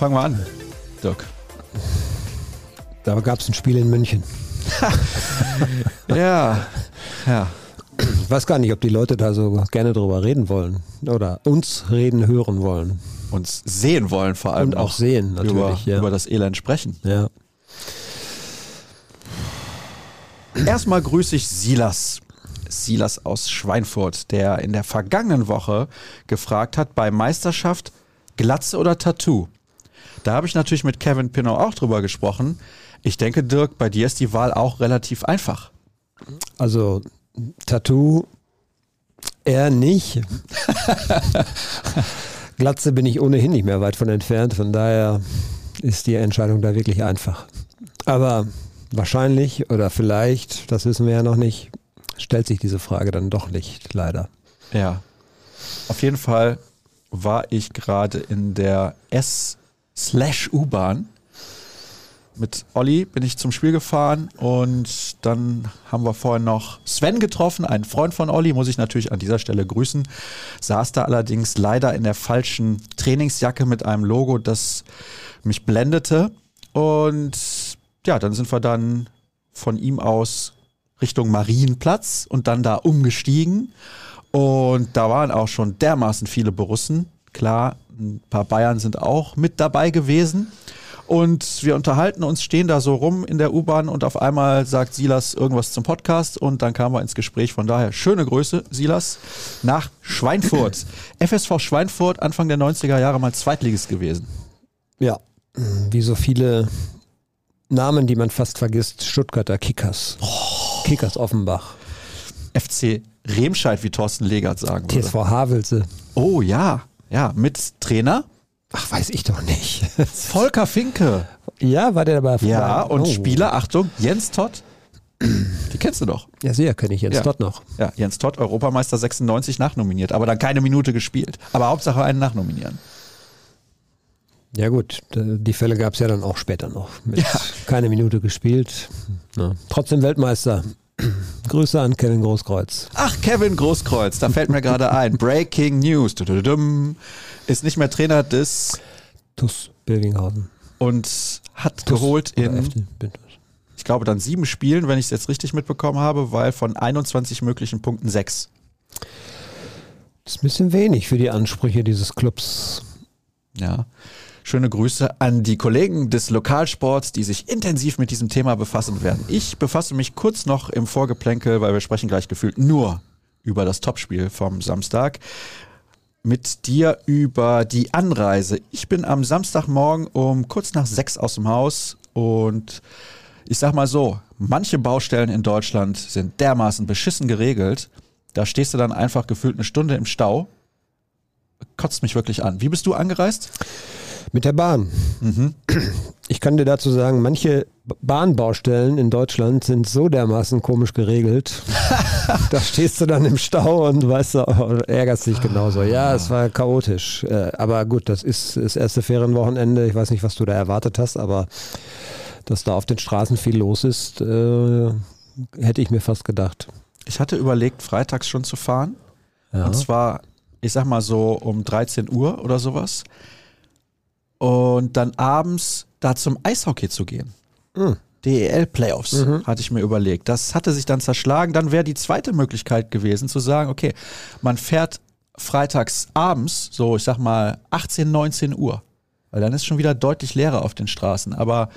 fangen wir an, Dirk? Da gab es ein Spiel in München. ja, ja. Ich weiß gar nicht, ob die Leute da so gerne drüber reden wollen oder uns reden hören wollen. Uns sehen wollen vor allem. Und auch, sehen natürlich. Über, ja. über das Elend sprechen. Ja. Erstmal grüße ich Silas. Silas aus Schweinfurt, der in der vergangenen Woche gefragt hat, bei Meisterschaft Glatze oder Tattoo. Da habe ich natürlich mit Kevin Pinot auch drüber gesprochen. Ich denke, Dirk, bei dir ist die Wahl auch relativ einfach. Also Tattoo eher nicht. Glatze bin ich ohnehin nicht mehr weit von entfernt, von daher ist die Entscheidung da wirklich einfach. Aber wahrscheinlich oder vielleicht, das wissen wir ja noch nicht, stellt sich diese Frage dann doch nicht, leider. Ja. Auf jeden Fall war ich gerade in der S-U-Bahn. Mit Olli bin ich zum Spiel gefahren und dann haben wir vorhin noch Sven getroffen, einen Freund von Olli, muss ich natürlich an dieser Stelle grüßen. Saß da allerdings leider in der falschen Trainingsjacke mit einem Logo, das mich blendete. Und ja, dann sind wir dann von ihm aus Richtung Marienplatz und dann da umgestiegen. Und da waren auch schon dermaßen viele Borussen. Klar, ein paar Bayern sind auch mit dabei gewesen. Und wir unterhalten uns, stehen da so rum in der U-Bahn und auf einmal sagt Silas irgendwas zum Podcast und dann kamen wir ins Gespräch. Von daher schöne Grüße, Silas, nach Schweinfurt. FSV Schweinfurt, Anfang der 90er Jahre mal Zweitligist gewesen. Ja, wie so viele Namen, die man fast vergisst. Stuttgarter Kickers. Oh. Kickers Offenbach. FC Remscheid, wie Thorsten Legert sagen würde. TSV Havelse. Oh ja, ja, mit Trainer. Ach, weiß ich doch nicht. Volker Finke. Ja, war der dabei? Ja, und oh. Spieler, Achtung, Jens Todd. Die kennst du doch. Ja, sehr kenne ich Jens ja. Todd noch. Ja, Jens Todd, Europameister 96 nachnominiert, aber dann keine Minute gespielt. Aber Hauptsache einen nachnominieren. Ja gut, die Fälle gab es ja dann auch später noch. Mit ja. Keine Minute gespielt. Ja. Trotzdem Weltmeister. Grüße an Kevin Großkreuz. Ach, Kevin Großkreuz, da fällt mir gerade ein. Breaking News. Ist nicht mehr Trainer des TuS Billinghausen. Und hat TuS geholt in, ich glaube, dann sieben Spielen, wenn ich es jetzt richtig mitbekommen habe, weil von 21 möglichen Punkten sechs. Das ist ein bisschen wenig für die Ansprüche dieses Clubs. Ja. Schöne Grüße an die Kollegen des Lokalsports, die sich intensiv mit diesem Thema befassen werden. Ich befasse mich kurz noch im Vorgeplänkel, weil wir sprechen gleich gefühlt nur über das Topspiel vom Samstag. Mit dir über die Anreise. Ich bin am Samstagmorgen um kurz nach sechs aus dem Haus und ich sag mal so, manche Baustellen in Deutschland sind dermaßen beschissen geregelt. Da stehst du dann einfach gefühlt eine Stunde im Stau. Kotzt mich wirklich an. Wie bist du angereist? Mit der Bahn. Mhm. Ich kann dir dazu sagen, manche Bahnbaustellen in Deutschland sind so dermaßen komisch geregelt. da stehst du dann im Stau und weißt du, oh, ärgerst dich genauso. Ja, es war chaotisch. Äh, aber gut, das ist das erste Ferienwochenende. Ich weiß nicht, was du da erwartet hast, aber dass da auf den Straßen viel los ist, äh, hätte ich mir fast gedacht. Ich hatte überlegt, freitags schon zu fahren. Ja. Und zwar, ich sag mal so um 13 Uhr oder sowas und dann abends da zum Eishockey zu gehen. Mhm. DEL Playoffs, mhm. hatte ich mir überlegt. Das hatte sich dann zerschlagen. Dann wäre die zweite Möglichkeit gewesen, zu sagen, okay, man fährt freitags abends, so ich sag mal 18, 19 Uhr. Weil dann ist schon wieder deutlich leerer auf den Straßen. Aber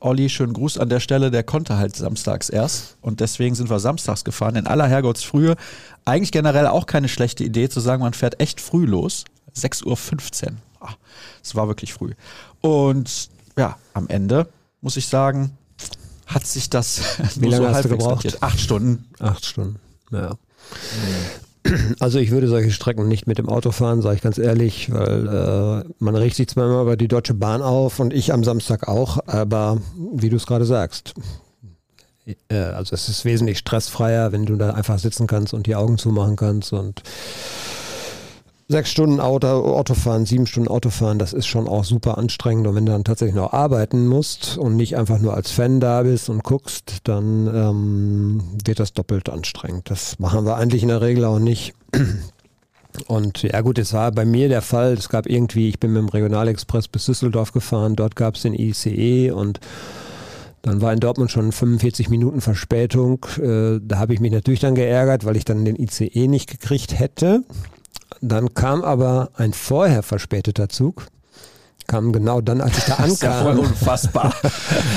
Olli, schönen Gruß an der Stelle, der konnte halt samstags erst. Und deswegen sind wir samstags gefahren. In aller Herrgottsfrühe. Eigentlich generell auch keine schlechte Idee zu sagen, man fährt echt früh los. 6.15 Uhr. Es war wirklich früh. Und ja, am Ende muss ich sagen, hat sich das Wie lange so hast du gebraucht? Acht Stunden. Acht Stunden, ja. Also ich würde solche Strecken nicht mit dem Auto fahren, sage ich ganz ehrlich, weil äh, man regt sich zwar immer über die Deutsche Bahn auf und ich am Samstag auch, aber wie du es gerade sagst, äh, also es ist wesentlich stressfreier, wenn du da einfach sitzen kannst und die Augen zumachen kannst und sechs Stunden Auto, Autofahren, sieben Stunden Autofahren, das ist schon auch super anstrengend. Und wenn du dann tatsächlich noch arbeiten musst und nicht einfach nur als Fan da bist und guckst, dann ähm, wird das doppelt anstrengend. Das machen wir eigentlich in der Regel auch nicht. Und ja gut, es war bei mir der Fall, es gab irgendwie, ich bin mit dem Regionalexpress bis Düsseldorf gefahren, dort gab es den ICE und dann war in Dortmund schon 45 Minuten Verspätung. Äh, da habe ich mich natürlich dann geärgert, weil ich dann den ICE nicht gekriegt hätte. Dann kam aber ein vorher verspäteter Zug kam genau dann, als ich da ankam. Das ist ja voll unfassbar.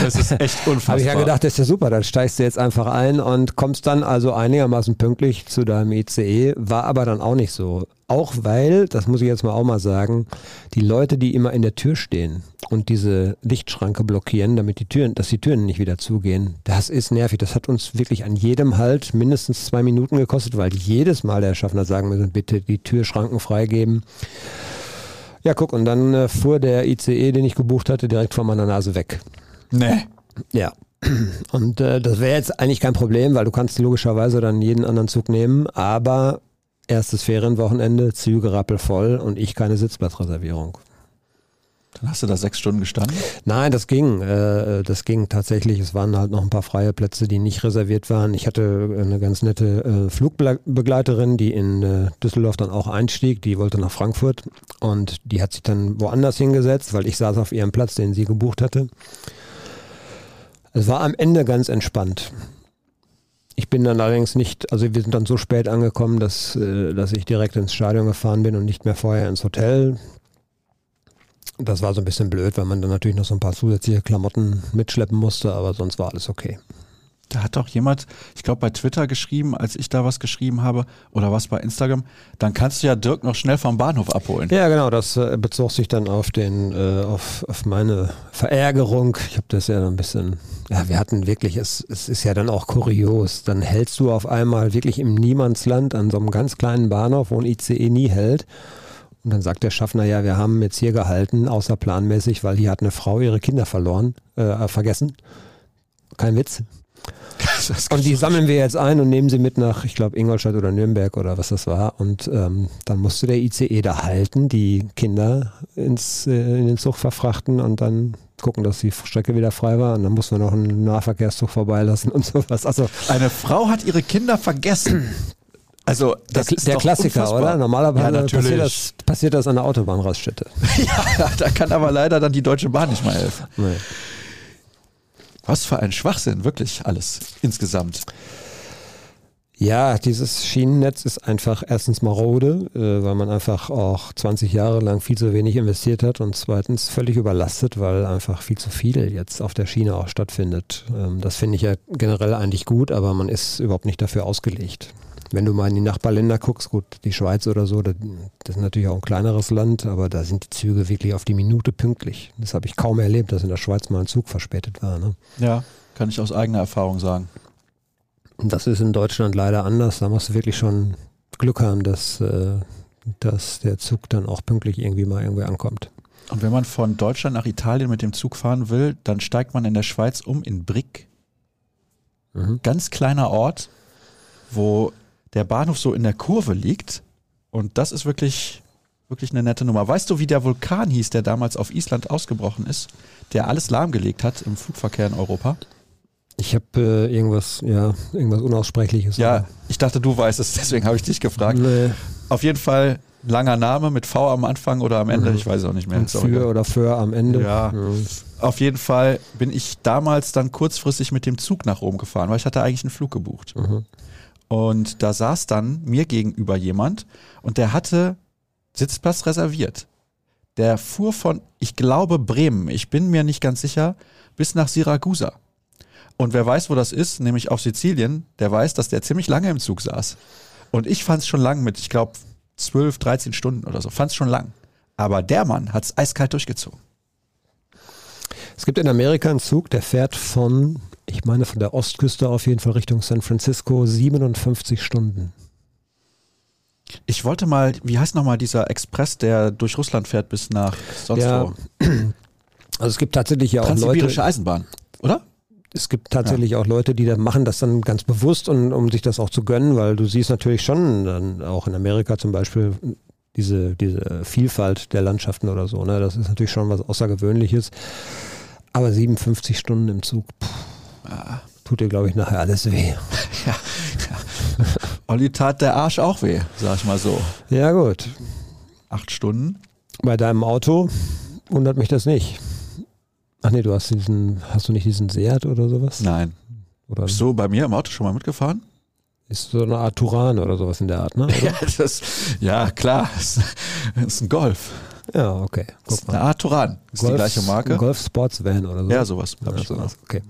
Das ist echt unfassbar. Habe ich ja gedacht, das ist ja super, dann steigst du jetzt einfach ein und kommst dann also einigermaßen pünktlich zu deinem ICE, war aber dann auch nicht so. Auch weil, das muss ich jetzt mal auch mal sagen, die Leute, die immer in der Tür stehen und diese Lichtschranke blockieren, damit die Türen, dass die Türen nicht wieder zugehen, das ist nervig. Das hat uns wirklich an jedem Halt mindestens zwei Minuten gekostet, weil jedes Mal der Schaffner sagen müssen, bitte die Türschranken freigeben. Ja, guck, und dann äh, fuhr der ICE, den ich gebucht hatte, direkt vor meiner Nase weg. Nee. Ja. Und äh, das wäre jetzt eigentlich kein Problem, weil du kannst logischerweise dann jeden anderen Zug nehmen, aber erstes Ferienwochenende, Züge rappelvoll und ich keine Sitzplatzreservierung. Dann hast du da sechs Stunden gestanden? Nein, das ging. Äh, das ging tatsächlich. Es waren halt noch ein paar freie Plätze, die nicht reserviert waren. Ich hatte eine ganz nette äh, Flugbegleiterin, die in äh, Düsseldorf dann auch einstieg. Die wollte nach Frankfurt und die hat sich dann woanders hingesetzt, weil ich saß auf ihrem Platz, den sie gebucht hatte. Es war am Ende ganz entspannt. Ich bin dann allerdings nicht, also wir sind dann so spät angekommen, dass, dass ich direkt ins Stadion gefahren bin und nicht mehr vorher ins Hotel. Das war so ein bisschen blöd, weil man dann natürlich noch so ein paar zusätzliche Klamotten mitschleppen musste, aber sonst war alles okay. Da hat doch jemand, ich glaube bei Twitter geschrieben, als ich da was geschrieben habe, oder was bei Instagram, dann kannst du ja Dirk noch schnell vom Bahnhof abholen. Ja, genau, das äh, bezog sich dann auf den, äh, auf, auf meine Verärgerung. Ich habe das ja ein bisschen, ja, wir hatten wirklich, es, es ist ja dann auch kurios. Dann hältst du auf einmal wirklich im Niemandsland an so einem ganz kleinen Bahnhof, wo ein ICE nie hält. Und dann sagt der Schaffner, ja, wir haben jetzt hier gehalten, außerplanmäßig, weil hier hat eine Frau ihre Kinder verloren, äh, vergessen. Kein Witz. Und die sammeln wir jetzt ein und nehmen sie mit nach, ich glaube, Ingolstadt oder Nürnberg oder was das war. Und ähm, dann musste der ICE da halten, die Kinder ins, äh, in den Zug verfrachten und dann gucken, dass die Strecke wieder frei war. Und dann mussten wir noch einen Nahverkehrszug vorbeilassen und sowas. Also eine Frau hat ihre Kinder vergessen. Also das der, ist der Klassiker, unfassbar. oder? Normalerweise ja, passiert, das, passiert das an der Autobahnraststätte. ja, da kann aber leider dann die Deutsche Bahn nicht mal helfen. Nee. Was für ein Schwachsinn, wirklich alles insgesamt. Ja, dieses Schienennetz ist einfach erstens marode, äh, weil man einfach auch 20 Jahre lang viel zu wenig investiert hat und zweitens völlig überlastet, weil einfach viel zu viel jetzt auf der Schiene auch stattfindet. Ähm, das finde ich ja generell eigentlich gut, aber man ist überhaupt nicht dafür ausgelegt. Wenn du mal in die Nachbarländer guckst, gut, die Schweiz oder so, das, das ist natürlich auch ein kleineres Land, aber da sind die Züge wirklich auf die Minute pünktlich. Das habe ich kaum erlebt, dass in der Schweiz mal ein Zug verspätet war. Ne? Ja, kann ich aus eigener Erfahrung sagen. Das ist in Deutschland leider anders. Da musst du wirklich schon Glück haben, dass, äh, dass der Zug dann auch pünktlich irgendwie mal irgendwie ankommt. Und wenn man von Deutschland nach Italien mit dem Zug fahren will, dann steigt man in der Schweiz um in Brick. Mhm. Ganz kleiner Ort, wo der Bahnhof so in der Kurve liegt. Und das ist wirklich, wirklich eine nette Nummer. Weißt du, wie der Vulkan hieß, der damals auf Island ausgebrochen ist, der alles lahmgelegt hat im Flugverkehr in Europa? Ich habe äh, irgendwas, ja, irgendwas Unaussprechliches. Ja, oder? ich dachte, du weißt es, deswegen habe ich dich gefragt. Nee. Auf jeden Fall langer Name mit V am Anfang oder am Ende, mhm. ich weiß es auch nicht mehr. Und für oder für am Ende. Ja. Mhm. Auf jeden Fall bin ich damals dann kurzfristig mit dem Zug nach Rom gefahren, weil ich hatte eigentlich einen Flug gebucht. Mhm. Und da saß dann mir gegenüber jemand und der hatte Sitzplatz reserviert. Der fuhr von, ich glaube, Bremen, ich bin mir nicht ganz sicher, bis nach Siragusa. Und wer weiß, wo das ist, nämlich auf Sizilien, der weiß, dass der ziemlich lange im Zug saß. Und ich fand es schon lang mit, ich glaube, 12, 13 Stunden oder so. Fand es schon lang. Aber der Mann hat es eiskalt durchgezogen. Es gibt in Amerika einen Zug, der fährt von ich meine von der Ostküste auf jeden Fall Richtung San Francisco 57 Stunden. Ich wollte mal, wie heißt nochmal dieser Express, der durch Russland fährt bis nach sonst ja, wo? Also es gibt tatsächlich ja auch Transsibirische Leute. Eisenbahn, oder? Es gibt tatsächlich ja. auch Leute, die da machen das dann ganz bewusst und um sich das auch zu gönnen, weil du siehst natürlich schon dann auch in Amerika zum Beispiel diese, diese Vielfalt der Landschaften oder so. Ne? Das ist natürlich schon was Außergewöhnliches. Aber 57 Stunden im Zug. Puh. Tut dir, glaube ich, nachher alles weh. ja, ja. Olli tat der Arsch auch weh, sag ich mal so. Ja, gut. Acht Stunden. Bei deinem Auto wundert mich das nicht. Ach nee, du hast diesen, hast du nicht diesen Seat oder sowas? Nein. Oder Bist du bei mir im Auto schon mal mitgefahren? ist so eine Art Turan oder sowas in der Art, ne? Ja, das, ja klar. Das ist ein Golf. Ja, okay. Guck ist mal. Art Turan. Ist die gleiche Marke. Golf Sports Van oder so. Ja, sowas. Ja, ich sowas. Okay.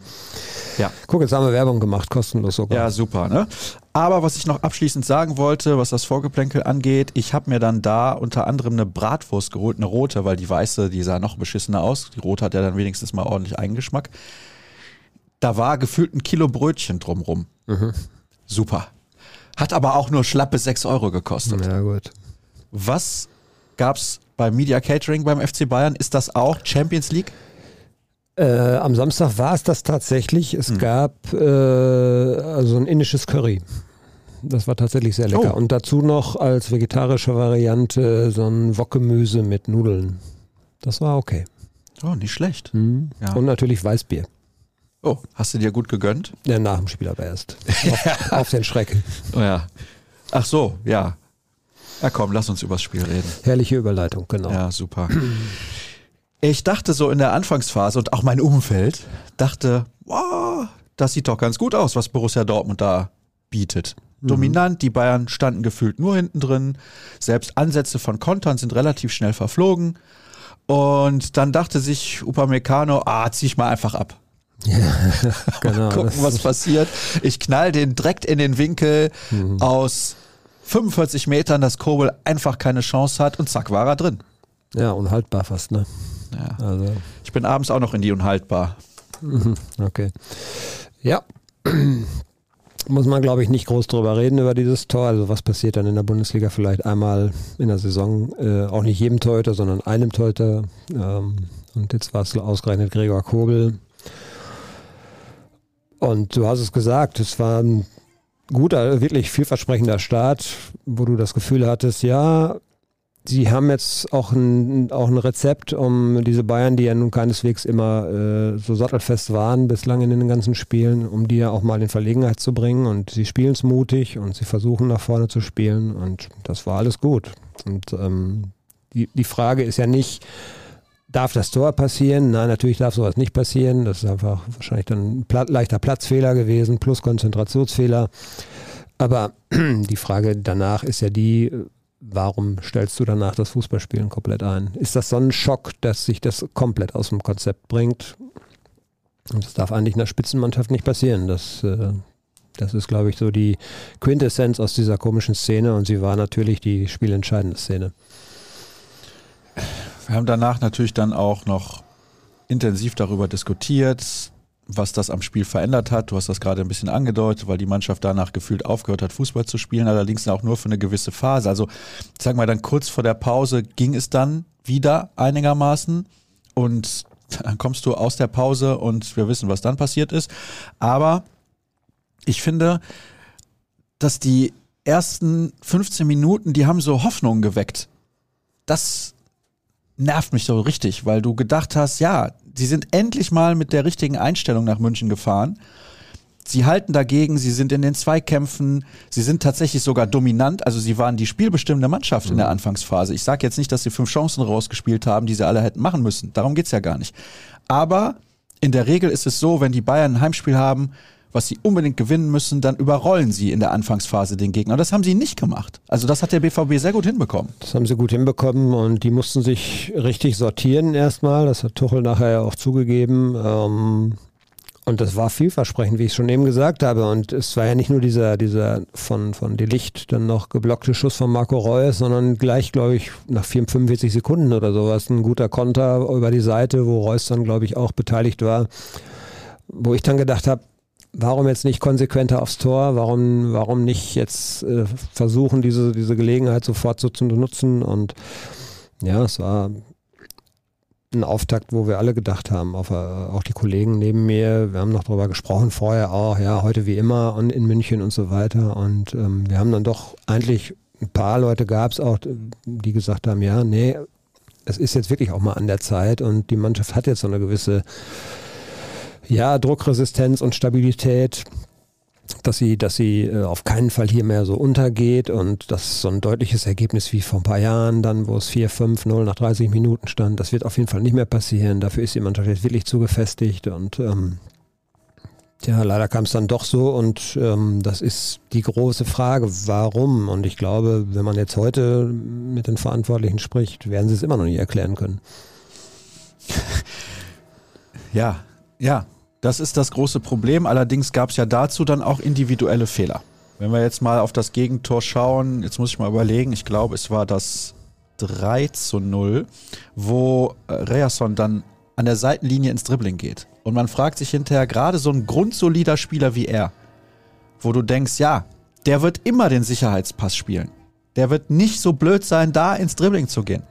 Ja. Guck, jetzt haben wir Werbung gemacht, kostenlos sogar. Ja, super. Ne? Aber was ich noch abschließend sagen wollte, was das Vorgeplänkel angeht, ich habe mir dann da unter anderem eine Bratwurst geholt, eine rote, weil die weiße, die sah noch beschissener aus. Die rote hat ja dann wenigstens mal ordentlich Eigengeschmack. Da war gefühlt ein Kilo Brötchen drumrum. Super. Hat aber auch nur schlappe 6 Euro gekostet. Ja, gut. Was gab's beim Media Catering beim FC Bayern? Ist das auch Champions League? Äh, am Samstag war es das tatsächlich. Es Hm. gab äh, also ein indisches Curry. Das war tatsächlich sehr lecker. Oh. Und dazu noch als vegetarische Variante so ein Wokgemüse mit Nudeln. Das war okay. Oh, nicht schlecht. Mhm. Ja. Und natürlich Weißbier. Oh, hast du dir gut gegönnt? Ja, nach dem Spiel aber erst. Auf, auf den Schreck. Oh ja. Ach so, ja. Ja, komm, lass uns übers Spiel reden. Herrliche Überleitung, genau. Ja, super. Ich dachte so in der Anfangsphase und auch mein Umfeld dachte, wow, das sieht doch ganz gut aus, was Borussia Dortmund da bietet. Dominant, die Bayern standen gefühlt nur hinten drin. Selbst Ansätze von Kontern sind relativ schnell verflogen. Und dann dachte sich Upamecano, ah, zieh ich mal einfach ab. genau. Gucken, was passiert. Ich knall den direkt in den Winkel aus 45 Metern, dass Kobel einfach keine Chance hat und zack, war er drin. ja, unhaltbar fast, ne? Ja. Also, Ich bin abends auch noch in die Unhaltbar. okay. Ja. Muss man, glaube ich, nicht groß drüber reden über dieses Tor. Also was passiert dann in der Bundesliga vielleicht einmal in der Saison, äh, auch nicht jedem Torhüter, sondern einem Torhüter. Ähm, und jetzt war es ausgerechnet Gregor Kobel. Und du hast es gesagt, es war ein guter, wirklich vielversprechender Start, wo du das Gefühl hattest, ja, sie haben jetzt auch ein, auch ein Rezept, um diese Bayern, die ja nun keineswegs immer äh, so sattelfest waren bislang in den ganzen Spielen, um die ja auch mal in Verlegenheit zu bringen. Und sie spielen es mutig und sie versuchen nach vorne zu spielen und das war alles gut. Und ähm, die, die Frage ist ja nicht, darf das Tor passieren? Nein, natürlich darf sowas nicht passieren. Das ist einfach wahrscheinlich dann ein Pla leichter Platzfehler gewesen plus Konzentrationsfehler. Aber die Frage danach ist ja die, warum stellst du danach das Fußballspielen komplett ein? Ist das so ein Schock, dass sich das komplett aus dem Konzept bringt? Und das darf eigentlich in der Spitzenmannschaft nicht passieren. Das, äh, das ist, glaube ich, so die Quintessenz aus dieser komischen Szene und sie war natürlich die spielentscheidende Szene. Wir haben danach natürlich dann auch noch intensiv darüber diskutiert, was das am Spiel verändert hat. Du hast das gerade ein bisschen angedeutet, weil die Mannschaft danach gefühlt aufgehört hat, Fußball zu spielen, allerdings auch nur für eine gewisse Phase. Also, sag mal, dann kurz vor der Pause ging es dann wieder einigermaßen und dann kommst du aus der Pause und wir wissen, was dann passiert ist. Aber ich finde, dass die ersten 15 Minuten, die haben so Hoffnungen geweckt. Das nervt mich so richtig, weil du gedacht hast, ja, sie sind endlich mal mit der richtigen Einstellung nach München gefahren. Sie halten dagegen, sie sind in den Zweikämpfen, sie sind tatsächlich sogar dominant, also sie waren die spielbestimmende Mannschaft in der Anfangsphase. Ich sage jetzt nicht, dass sie fünf Chancen rausgespielt haben, die sie alle hätten machen müssen. Darum geht's ja gar nicht. Aber in der Regel ist es so, wenn die Bayern ein Heimspiel haben, was sie unbedingt gewinnen müssen, dann überrollen sie in der Anfangsphase den Gegner. Das haben sie nicht gemacht. Also das hat der BVB sehr gut hinbekommen. Das haben sie gut hinbekommen und die mussten sich richtig sortieren erstmal. Das hat Tuchel nachher ja auch zugegeben. Ähm, und das war vielversprechend, wie ich schon eben gesagt habe. Und es war ja nicht nur dieser, dieser von, von De Licht dann noch geblockte Schuss von Marco Reus, sondern gleich, glaube ich, nach 45 Sekunden oder sowas ein guter Konter über die Seite, wo Reus dann, glaube ich, auch beteiligt war. Wo ich dann gedacht habe, warum jetzt nicht konsequenter aufs Tor? Warum, warum nicht jetzt äh, versuchen, diese, diese Gelegenheit sofort so zu nutzen? Und ja, es war ein Auftakt, wo wir alle gedacht haben, auf, äh, auch die Kollegen neben mir, wir haben noch darüber gesprochen vorher auch, ja, heute wie immer und in München und so weiter. Und ähm, wir haben dann doch eigentlich ein paar Leute gab es auch, die gesagt haben, ja, nee, es ist jetzt wirklich auch mal an der Zeit und die Mannschaft hat jetzt so eine gewisse ja, Druckresistenz und Stabilität. dass sie, dass sie äh, auf keinen Fall hier mehr so untergeht und das so ein deutliches Ergebnis wie vor ein paar Jahren dann, wo es 4, 5, 0 nach 30 Minuten stand, das wird auf jeden Fall nicht mehr passieren. Dafür ist die Mannschaft jetzt wirklich zu gefestigt und ähm, ja, leider kam es dann doch so und ähm, das ist die große Frage, warum? Und ich glaube, wenn man jetzt heute mit den Verantwortlichen spricht, werden sie es immer noch nicht erklären können. Ja, ja, das ist das große Problem. Allerdings gab es ja dazu dann auch individuelle Fehler. Wenn wir jetzt mal auf das Gegentor schauen, jetzt muss ich mal überlegen, ich glaube, es war das 3 zu 0, wo äh, Reason dann an der Seitenlinie ins Dribbling geht. Und man fragt sich hinterher, gerade so ein grundsolider Spieler wie er, wo du denkst, ja, der wird immer den Sicherheitspass spielen. Der wird nicht so blöd sein, da ins Dribbling zu gehen.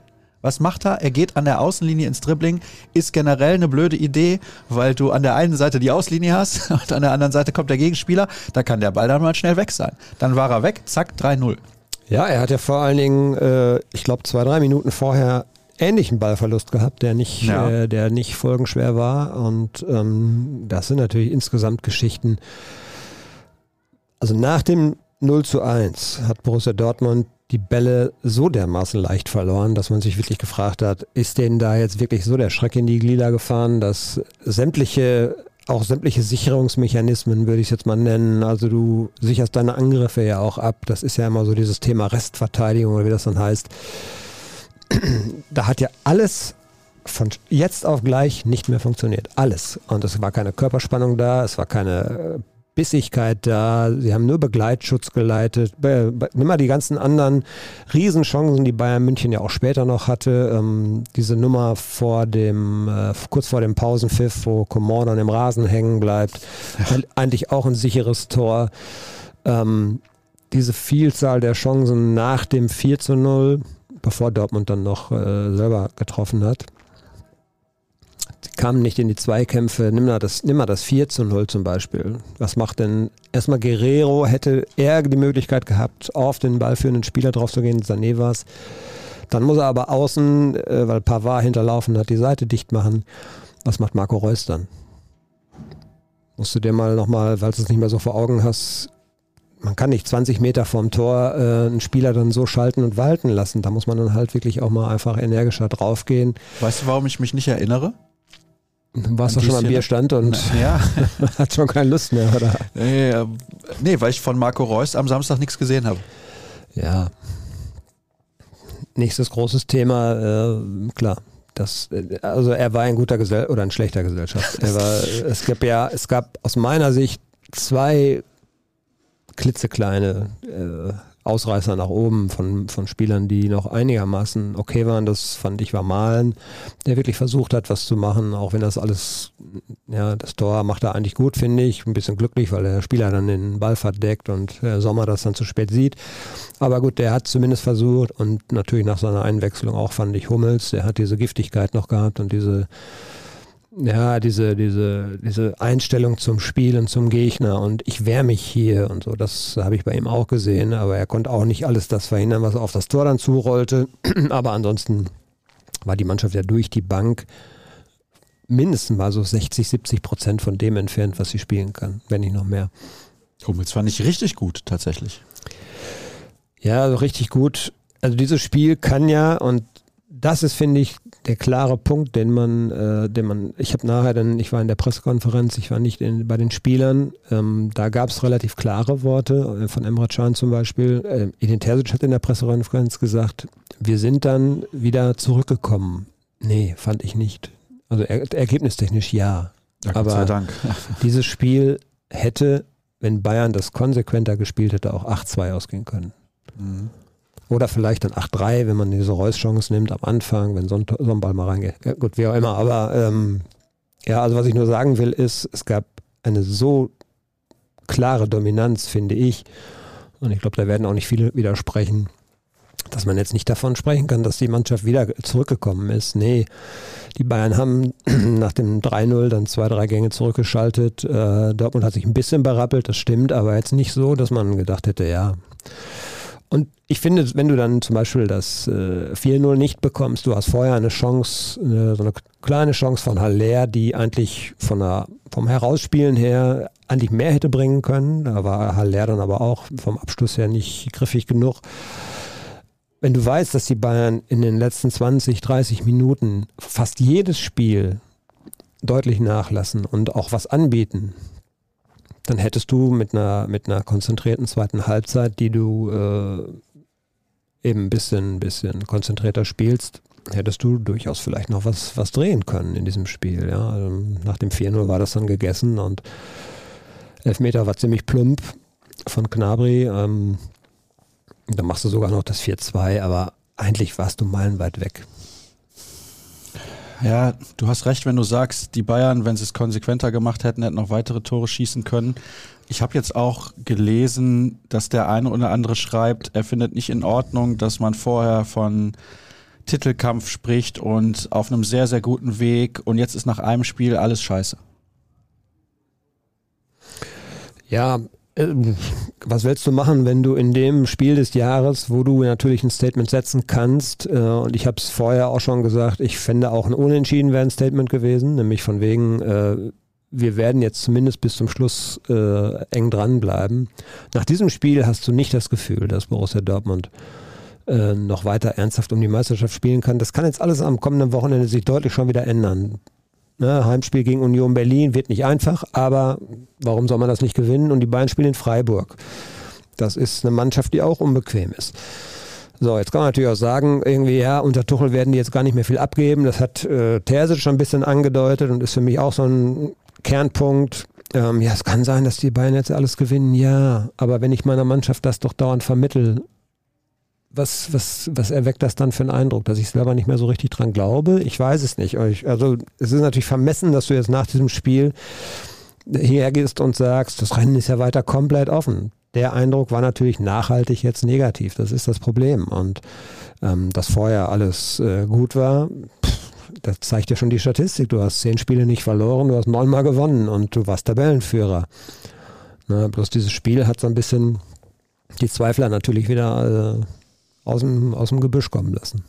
Was macht er? Er geht an der Außenlinie ins Dribbling. Ist generell eine blöde Idee, weil du an der einen Seite die Auslinie hast und an der anderen Seite kommt der Gegenspieler. Da kann der Ball dann mal schnell weg sein. Dann war er weg, zack, 3-0. Ja, er hat ja vor allen Dingen, äh, ich glaube, zwei, drei Minuten vorher ähnlichen Ballverlust gehabt, der nicht, ja. äh, der nicht folgenschwer war. Und ähm, das sind natürlich insgesamt Geschichten. Also nach dem 0 zu 1 hat Borussia Dortmund die Bälle so dermaßen leicht verloren, dass man sich wirklich gefragt hat, ist denen da jetzt wirklich so der Schreck in die Glieder gefahren, dass sämtliche, auch sämtliche Sicherungsmechanismen, würde ich es jetzt mal nennen, also du sicherst deine Angriffe ja auch ab, das ist ja immer so dieses Thema Restverteidigung oder wie das dann heißt. Da hat ja alles von jetzt auf gleich nicht mehr funktioniert. Alles. Und es war keine Körperspannung da, es war keine Bissigkeit da. Sie haben nur Begleitschutz geleitet. Nimm mal die ganzen anderen Riesenchancen, die Bayern München ja auch später noch hatte. Ähm, diese Nummer vor dem, äh, kurz vor dem Pausenpfiff, wo Coman dann im Rasen hängen bleibt. Ja. Eigentlich auch ein sicheres Tor. Ähm, diese Vielzahl der Chancen nach dem 4 zu 0, bevor Dortmund dann noch äh, selber getroffen hat kamen nicht in die Zweikämpfe. Nimm mal das, nimm mal das 4 zu 0 zum Beispiel. Was macht denn erstmal Guerrero? Hätte er die Möglichkeit gehabt, auf den ballführenden Spieler drauf zu gehen, Sané war es. Dann muss er aber außen, äh, weil Pavard hinterlaufen hat, die Seite dicht machen. Was macht Marco Reus dann? Musst du dir mal nochmal, weil du es nicht mehr so vor Augen hast, man kann nicht 20 Meter vom Tor äh, einen Spieler dann so schalten und walten lassen. Da muss man dann halt wirklich auch mal einfach energischer draufgehen. Weißt du, warum ich mich nicht erinnere? Warst du schon am Bierstand und ja. hat schon keine Lust mehr, oder? Nee, nee, weil ich von Marco Reus am Samstag nichts gesehen habe. Ja. Nächstes großes Thema, äh, klar. Das, äh, also er war ein guter Gesell oder ein schlechter Gesellschaft. Er war, es gab ja, es gab aus meiner Sicht zwei klitzekleine äh, Ausreißer nach oben von, von Spielern, die noch einigermaßen okay waren. Das fand ich war Malen, der wirklich versucht hat, was zu machen, auch wenn das alles, ja, das Tor macht er eigentlich gut, finde ich. Ein bisschen glücklich, weil der Spieler dann den Ball verdeckt und der Sommer das dann zu spät sieht. Aber gut, der hat zumindest versucht und natürlich nach seiner Einwechslung auch fand ich Hummels, der hat diese Giftigkeit noch gehabt und diese ja, diese, diese, diese Einstellung zum Spiel und zum Gegner und ich wehre mich hier und so, das habe ich bei ihm auch gesehen, aber er konnte auch nicht alles das verhindern, was auf das Tor dann zurollte. aber ansonsten war die Mannschaft ja durch die Bank mindestens mal so 60, 70 Prozent von dem entfernt, was sie spielen kann, wenn nicht noch mehr. Hummels fand ich richtig gut, tatsächlich. Ja, also richtig gut. Also dieses Spiel kann ja, und das ist, finde ich, der klare Punkt, den man, äh, den man, ich habe nachher dann, ich war in der Pressekonferenz, ich war nicht in, bei den Spielern, ähm, da gab es relativ klare Worte äh, von Emre Can zum Beispiel. Äh, Edin Terzic hat in der Pressekonferenz gesagt, wir sind dann wieder zurückgekommen. Nee, fand ich nicht. Also er, ergebnistechnisch ja. ja Aber sei Dank. dieses Spiel hätte, wenn Bayern das konsequenter gespielt hätte, auch 8-2 ausgehen können. Mhm. Oder vielleicht dann 8-3, wenn man diese Reus-Chance nimmt am Anfang, wenn so ein, so ein Ball mal reingeht. Ja, gut, wie auch immer. Aber ähm, ja, also was ich nur sagen will, ist, es gab eine so klare Dominanz, finde ich. Und ich glaube, da werden auch nicht viele widersprechen, dass man jetzt nicht davon sprechen kann, dass die Mannschaft wieder zurückgekommen ist. Nee, die Bayern haben nach dem 3-0 dann zwei, drei Gänge zurückgeschaltet. Äh, Dortmund hat sich ein bisschen berappelt, das stimmt, aber jetzt nicht so, dass man gedacht hätte, ja, Und ich finde, wenn du dann zum Beispiel das äh, 4-0 nicht bekommst, du hast vorher eine Chance, eine, so eine kleine Chance von Haller, die eigentlich von der, vom Herausspielen her eigentlich mehr hätte bringen können. Da war Haller dann aber auch vom Abschluss her nicht griffig genug. Wenn du weißt, dass die Bayern in den letzten 20, 30 Minuten fast jedes Spiel deutlich nachlassen und auch was anbieten, dann hättest du mit einer, mit einer konzentrierten zweiten Halbzeit, die du äh, eben ein bisschen, bisschen konzentrierter spielst, hättest du durchaus vielleicht noch was, was drehen können in diesem Spiel. Ja? Also nach dem 4-0 war das dann gegessen und Elfmeter war ziemlich plump von Knabri. Ähm, dann machst du sogar noch das 4-2, aber eigentlich warst du meilenweit weg. Ja, du hast recht, wenn du sagst, die Bayern, wenn sie es konsequenter gemacht hätten, hätten noch weitere Tore schießen können. Ich habe jetzt auch gelesen, dass der eine oder andere schreibt, er findet nicht in Ordnung, dass man vorher von Titelkampf spricht und auf einem sehr, sehr guten Weg und jetzt ist nach einem Spiel alles scheiße. Ja, was willst du machen, wenn du in dem Spiel des Jahres, wo du natürlich ein Statement setzen kannst, äh, und ich habe es vorher auch schon gesagt, ich fände auch ein Unentschieden wäre ein Statement gewesen, nämlich von wegen, äh, wir werden jetzt zumindest bis zum Schluss äh, eng dranbleiben. Nach diesem Spiel hast du nicht das Gefühl, dass Borussia Dortmund äh, noch weiter ernsthaft um die Meisterschaft spielen kann. Das kann jetzt alles am kommenden Wochenende sich deutlich schon wieder ändern. Ne, Heimspiel gegen Union Berlin wird nicht einfach, aber warum soll man das nicht gewinnen? Und die beiden spielen in Freiburg. Das ist eine Mannschaft, die auch unbequem ist. So, jetzt kann man natürlich auch sagen, irgendwie, ja, unter Tuchel werden die jetzt gar nicht mehr viel abgeben. Das hat äh, Terzic schon ein bisschen angedeutet und ist für mich auch so ein Kernpunkt. Ähm, ja, es kann sein, dass die Bayern jetzt alles gewinnen, ja. Aber wenn ich meiner Mannschaft das doch dauernd vermittel, was, was, was erweckt das dann für einen Eindruck, dass ich selber nicht mehr so richtig dran glaube? Ich weiß es nicht. Also es ist natürlich vermessen, dass du jetzt nach diesem Spiel hierher gehst und sagst, das Rennen ist ja weiter komplett offen. Der Eindruck war natürlich nachhaltig jetzt negativ. Das ist das Problem. Und ähm, dass vorher alles äh, gut war, pff, das zeigt ja schon die Statistik. Du hast zehn Spiele nicht verloren, du hast neunmal gewonnen und du warst Tabellenführer. Na, bloß dieses Spiel hat so ein bisschen die Zweifler natürlich wieder äh, aus dem, aus dem Gebüsch kommen lassen.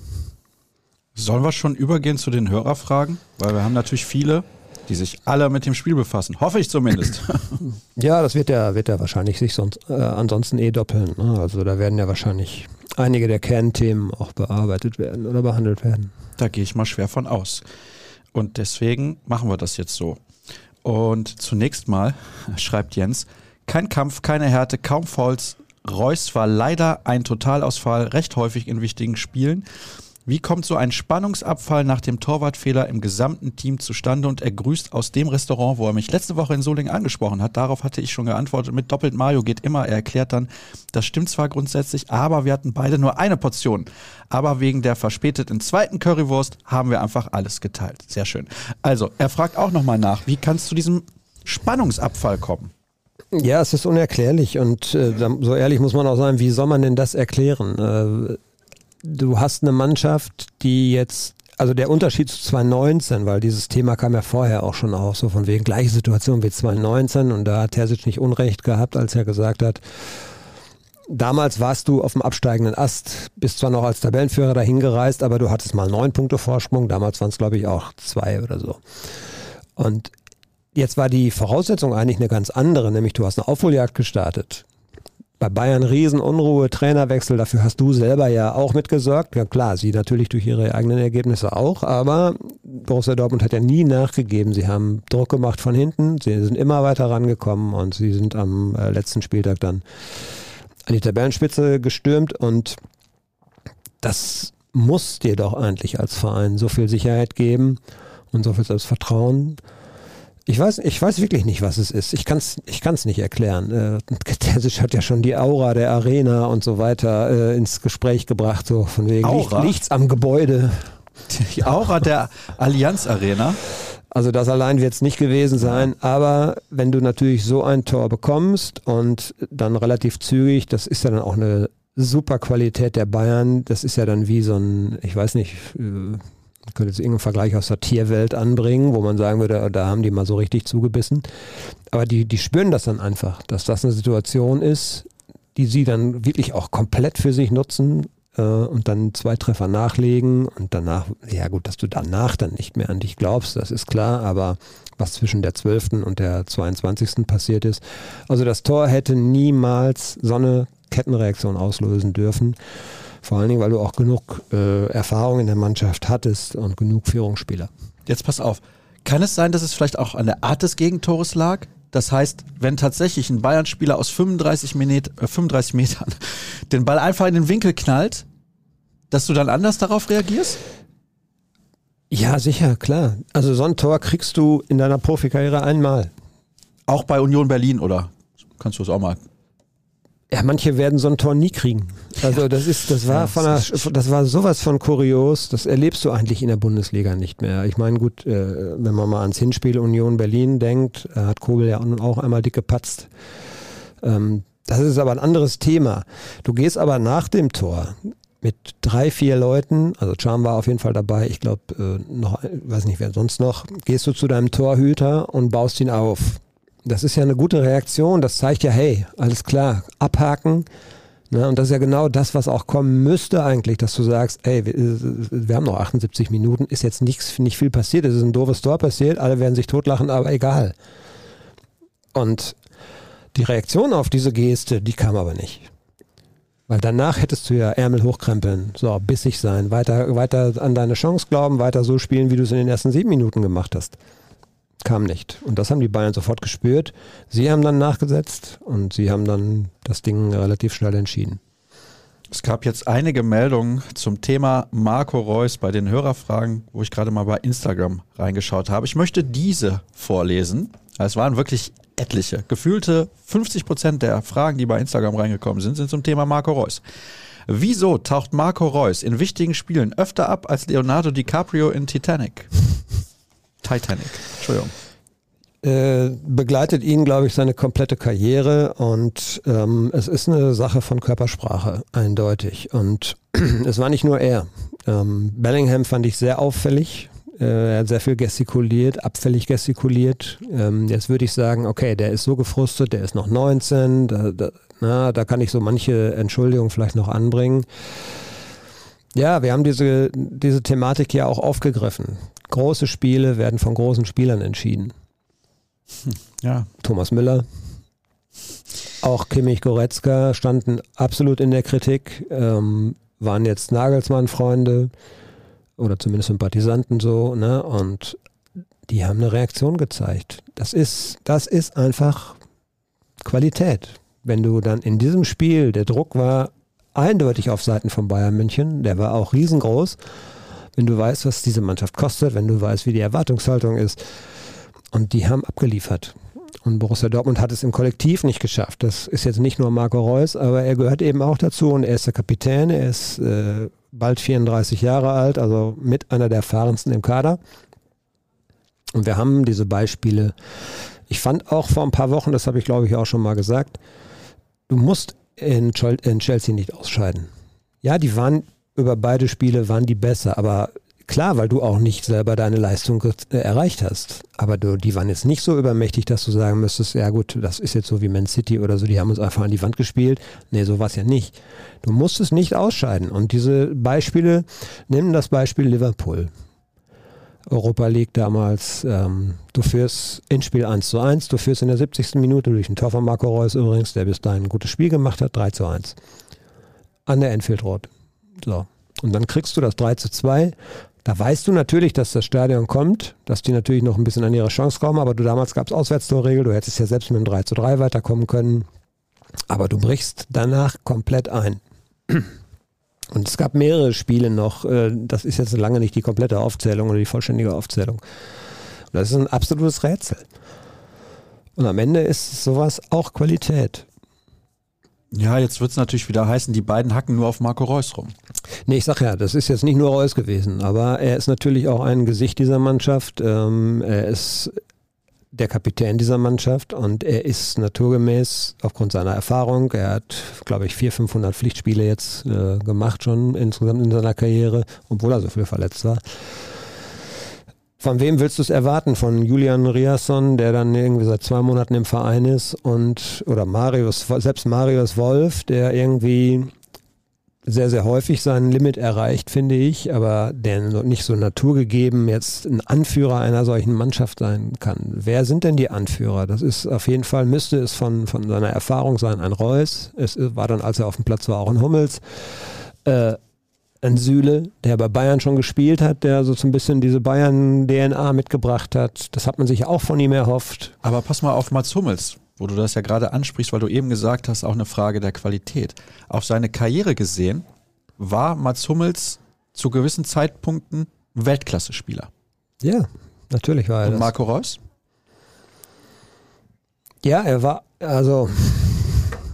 Sollen wir schon übergehen zu den Hörerfragen? Weil wir haben natürlich viele, die sich alle mit dem Spiel befassen. Hoffe ich zumindest. ja, das wird ja, wird ja wahrscheinlich sich sonst äh, ansonsten eh doppeln. Ne? Also da werden ja wahrscheinlich einige der Kernthemen auch bearbeitet werden oder behandelt werden. Da gehe ich mal schwer von aus. Und deswegen machen wir das jetzt so. Und zunächst mal schreibt Jens, kein Kampf, keine Härte, kaum Fouls, Reus war leider ein Totalausfall, recht häufig in wichtigen Spielen. Wie kommt so ein Spannungsabfall nach dem Torwartfehler im gesamten Team zustande? Und er grüßt aus dem Restaurant, wo er mich letzte Woche in Solingen angesprochen hat. Darauf hatte ich schon geantwortet mit doppelt Mario geht immer. Er erklärt dann, das stimmt zwar grundsätzlich, aber wir hatten beide nur eine Portion. Aber wegen der verspäteten zweiten Currywurst haben wir einfach alles geteilt. Sehr schön. Also, er fragt auch nochmal nach, wie kann es zu diesem Spannungsabfall kommen? Ja, es ist unerklärlich und äh, so ehrlich muss man auch sein, wie soll man denn das erklären? Äh, du hast eine Mannschaft, die jetzt, also der Unterschied zu 2019, weil dieses Thema kam ja vorher auch schon auf, so von wegen gleiche Situation wie 2019 und da hat Terzic nicht Unrecht gehabt, als er gesagt hat, Damals warst du auf dem absteigenden Ast, bist zwar noch als Tabellenführer dahin gereist, aber du hattest mal neun Punkte Vorsprung. Damals waren es, glaube ich, auch zwei oder so. Und Jetzt war die Voraussetzung eigentlich eine ganz andere, nämlich du hast eine Aufholjagd gestartet. Bei Bayern Riesenunruhe, Trainerwechsel, dafür hast du selber ja auch mitgesorgt. Ja klar, sie natürlich durch ihre eigenen Ergebnisse auch, aber Borussia Dortmund hat ja nie nachgegeben. Sie haben Druck gemacht von hinten, sie sind immer weiter rangekommen und sie sind am äh, letzten Spieltag dann an die Tabellenspitze gestürmt und das muss dir doch eigentlich als Verein so viel Sicherheit geben und so viel Selbstvertrauen. Ich weiß, ich weiß wirklich nicht, was es ist. Ich kann es ich kann's nicht erklären. Äh, Terzic hat ja schon die Aura der Arena und so weiter äh, ins Gespräch gebracht, so von wegen Aura? nichts am Gebäude. Die Aura der Allianz Arena? Also das allein wird es nicht gewesen sein, aber wenn du natürlich so ein Tor bekommst und dann relativ zügig, das ist ja dann auch eine super Qualität der Bayern, das ist ja dann wie so ein, ich weiß nicht, ich könnte jetzt irgendeinen Vergleich aus der Tierwelt anbringen, wo man sagen würde, da haben die mal so richtig zugebissen. Aber die, die spüren das dann einfach, dass das eine Situation ist, die sie dann wirklich auch komplett für sich nutzen äh, und dann zwei Treffer nachlegen und danach, ja gut, dass du danach dann nicht mehr an dich glaubst, das ist klar, aber was zwischen der 12. und der 22. passiert ist. Also das Tor hätte niemals so eine Kettenreaktion auslösen dürfen. Vor allen Dingen, weil du auch genug äh, Erfahrung in der Mannschaft hattest und genug Führungsspieler. Jetzt pass auf. Kann es sein, dass es vielleicht auch an der Art des Gegentores lag? Das heißt, wenn tatsächlich ein Bayern-Spieler aus 35, Menet, äh, 35 Metern den Ball einfach in den Winkel knallt, dass du dann anders darauf reagierst? Ja, sicher, klar. Also so ein Tor kriegst du in deiner Profikarriere einmal. Auch bei Union Berlin, oder? Kannst du es auch mal ja, manche werden so ein Tor nie kriegen. Also das ist, das war von der, das war sowas von kurios. Das erlebst du eigentlich in der Bundesliga nicht mehr. Ich meine, gut, äh, wenn man mal ans Hinspiel Union Berlin denkt, hat Kobel ja auch einmal dick gepatzt. Ähm, das ist aber ein anderes Thema. Du gehst aber nach dem Tor mit drei, vier Leuten, also Charm war auf jeden Fall dabei, ich glaube äh, noch, weiß nicht wer sonst noch, gehst du zu deinem Torhüter und baust ihn auf. Das ist ja eine gute Reaktion. Das zeigt ja, hey, alles klar, abhaken. Ne? Und das ist ja genau das, was auch kommen müsste eigentlich, dass du sagst, hey, wir, wir haben noch 78 Minuten, ist jetzt nichts, nicht viel passiert, es ist ein doofes Tor passiert, alle werden sich totlachen, aber egal. Und die Reaktion auf diese Geste, die kam aber nicht. Weil danach hättest du ja Ärmel hochkrempeln, so bissig sein, weiter, weiter an deine Chance glauben, weiter so spielen, wie du es in den ersten sieben Minuten gemacht hast kam nicht. Und das haben die Bayern sofort gespürt. Sie haben dann nachgesetzt und sie haben dann das Ding relativ schnell entschieden. Es gab jetzt einige Meldungen zum Thema Marco Reus bei den Hörerfragen, wo ich gerade mal bei Instagram reingeschaut habe. Ich möchte diese vorlesen. Es waren wirklich etliche. Gefühlte 50 Prozent der Fragen, die bei Instagram reingekommen sind, sind zum Thema Marco Reus. Wieso taucht Marco Reus in wichtigen Spielen öfter ab als Leonardo DiCaprio in Titanic? Titanic. Entschuldigung. Äh, begleitet ihn, glaube ich, seine komplette Karriere und ähm, es ist eine Sache von Körpersprache, eindeutig. Und es war nicht nur er. Ähm, Bellingham fand ich sehr auffällig. Äh, er hat sehr viel gestikuliert, abfällig gestikuliert. Ähm, jetzt würde ich sagen, okay, der ist so gefrustet, der ist noch 19, da, da, na, da kann ich so manche Entschuldigung vielleicht noch anbringen. Ja, wir haben diese, diese Thematik ja auch aufgegriffen. Große Spiele werden von großen Spielern entschieden. Ja. Thomas Müller, auch Kimmich Goretzka standen absolut in der Kritik, ähm, waren jetzt Nagelsmann-Freunde oder zumindest Sympathisanten so, ne? Und die haben eine Reaktion gezeigt. Das ist, das ist einfach Qualität. Wenn du dann in diesem Spiel, der Druck war eindeutig auf Seiten von Bayern München. Der war auch riesengroß. Wenn du weißt, was diese Mannschaft kostet, wenn du weißt, wie die Erwartungshaltung ist. Und die haben abgeliefert. Und Borussia Dortmund hat es im Kollektiv nicht geschafft. Das ist jetzt nicht nur Marco Reus, aber er gehört eben auch dazu und er ist der Kapitän. Er ist äh, bald 34 Jahre alt, also mit einer der erfahrensten im Kader. Und wir haben diese Beispiele. Ich fand auch vor ein paar Wochen, das habe ich glaube ich auch schon mal gesagt, du musst in, Chelsea nicht ausscheiden. Ja, die waren über beide Spiele waren die besser, aber klar, weil du auch nicht selber deine Leistung äh, erreicht hast. Aber du, die waren jetzt nicht so übermächtig, dass du sagen müsstest, ja gut, das ist jetzt so wie Man City oder so, die haben uns einfach an die Wand gespielt. Nee, so war es ja nicht. Du musstest nicht ausscheiden. Und diese Beispiele, nehmen das Beispiel Liverpool. Europa League damals. Ähm, du führst in Spiel 1 zu 1, du führst in der 70. Minute durch einen Tor von Marco Reus übrigens, der bis dahin ein gutes Spiel gemacht hat, 3 zu 1. An der Enfield Road. So. Und dann kriegst du das 3 zu 2. Da weißt du natürlich, dass das Stadion kommt, dass die natürlich noch ein bisschen an ihre Chance kommen, aber du damals gab es Auswärtstorregel, du hättest ja selbst mit dem 3 zu 3 weiterkommen können. Aber du brichst danach komplett ein. Und es gab mehrere Spiele noch. Äh, das ist jetzt lange nicht die komplette Aufzählung oder die vollständige Aufzählung. Und das ist ein absolutes Rätsel. Und am Ende ist sowas auch Qualität. Ja, jetzt wird es natürlich wieder heißen, die beiden hacken nur auf Marco Reus rum. Nee, ich sag ja, das ist jetzt nicht nur Reus gewesen, aber er ist natürlich auch ein Gesicht dieser Mannschaft. Ähm, er ist der Kapitän dieser Mannschaft und er ist naturgemäß aufgrund seiner Erfahrung, er hat, glaube ich, 400, 500 Pflichtspiele jetzt äh, gemacht schon insgesamt in seiner Karriere, obwohl er so viel verletzt war. von wem willst du es erwarten? Von Julian Riasson, der dann irgendwie seit zwei Monaten im Verein ist und oder Marius, selbst Marius Wolf, der irgendwie sehr, sehr häufig sein Limit erreicht, finde ich, aber der nicht so naturgegeben jetzt ein Anführer einer solchen Mannschaft sein kann. Wer sind denn die Anführer? Das ist auf jeden Fall, müsste es von, von seiner Erfahrung sein, ein Reus. Es war dann, als er auf dem Platz war, auch ein Hummels. Äh, ein Süle, der bei Bayern schon gespielt hat, der so ein bisschen diese Bayern-DNA mitgebracht hat. Das hat man sich auch von ihm erhofft. Aber pass mal auf Mats Hummels wo du das ja gerade ansprichst, weil du eben gesagt hast, auch eine Frage der Qualität. Auf seine Karriere gesehen war Mats Hummels zu gewissen Zeitpunkten Weltklasse-Spieler. Ja, natürlich war er Und das. Marco Reus? Ja, er war, also.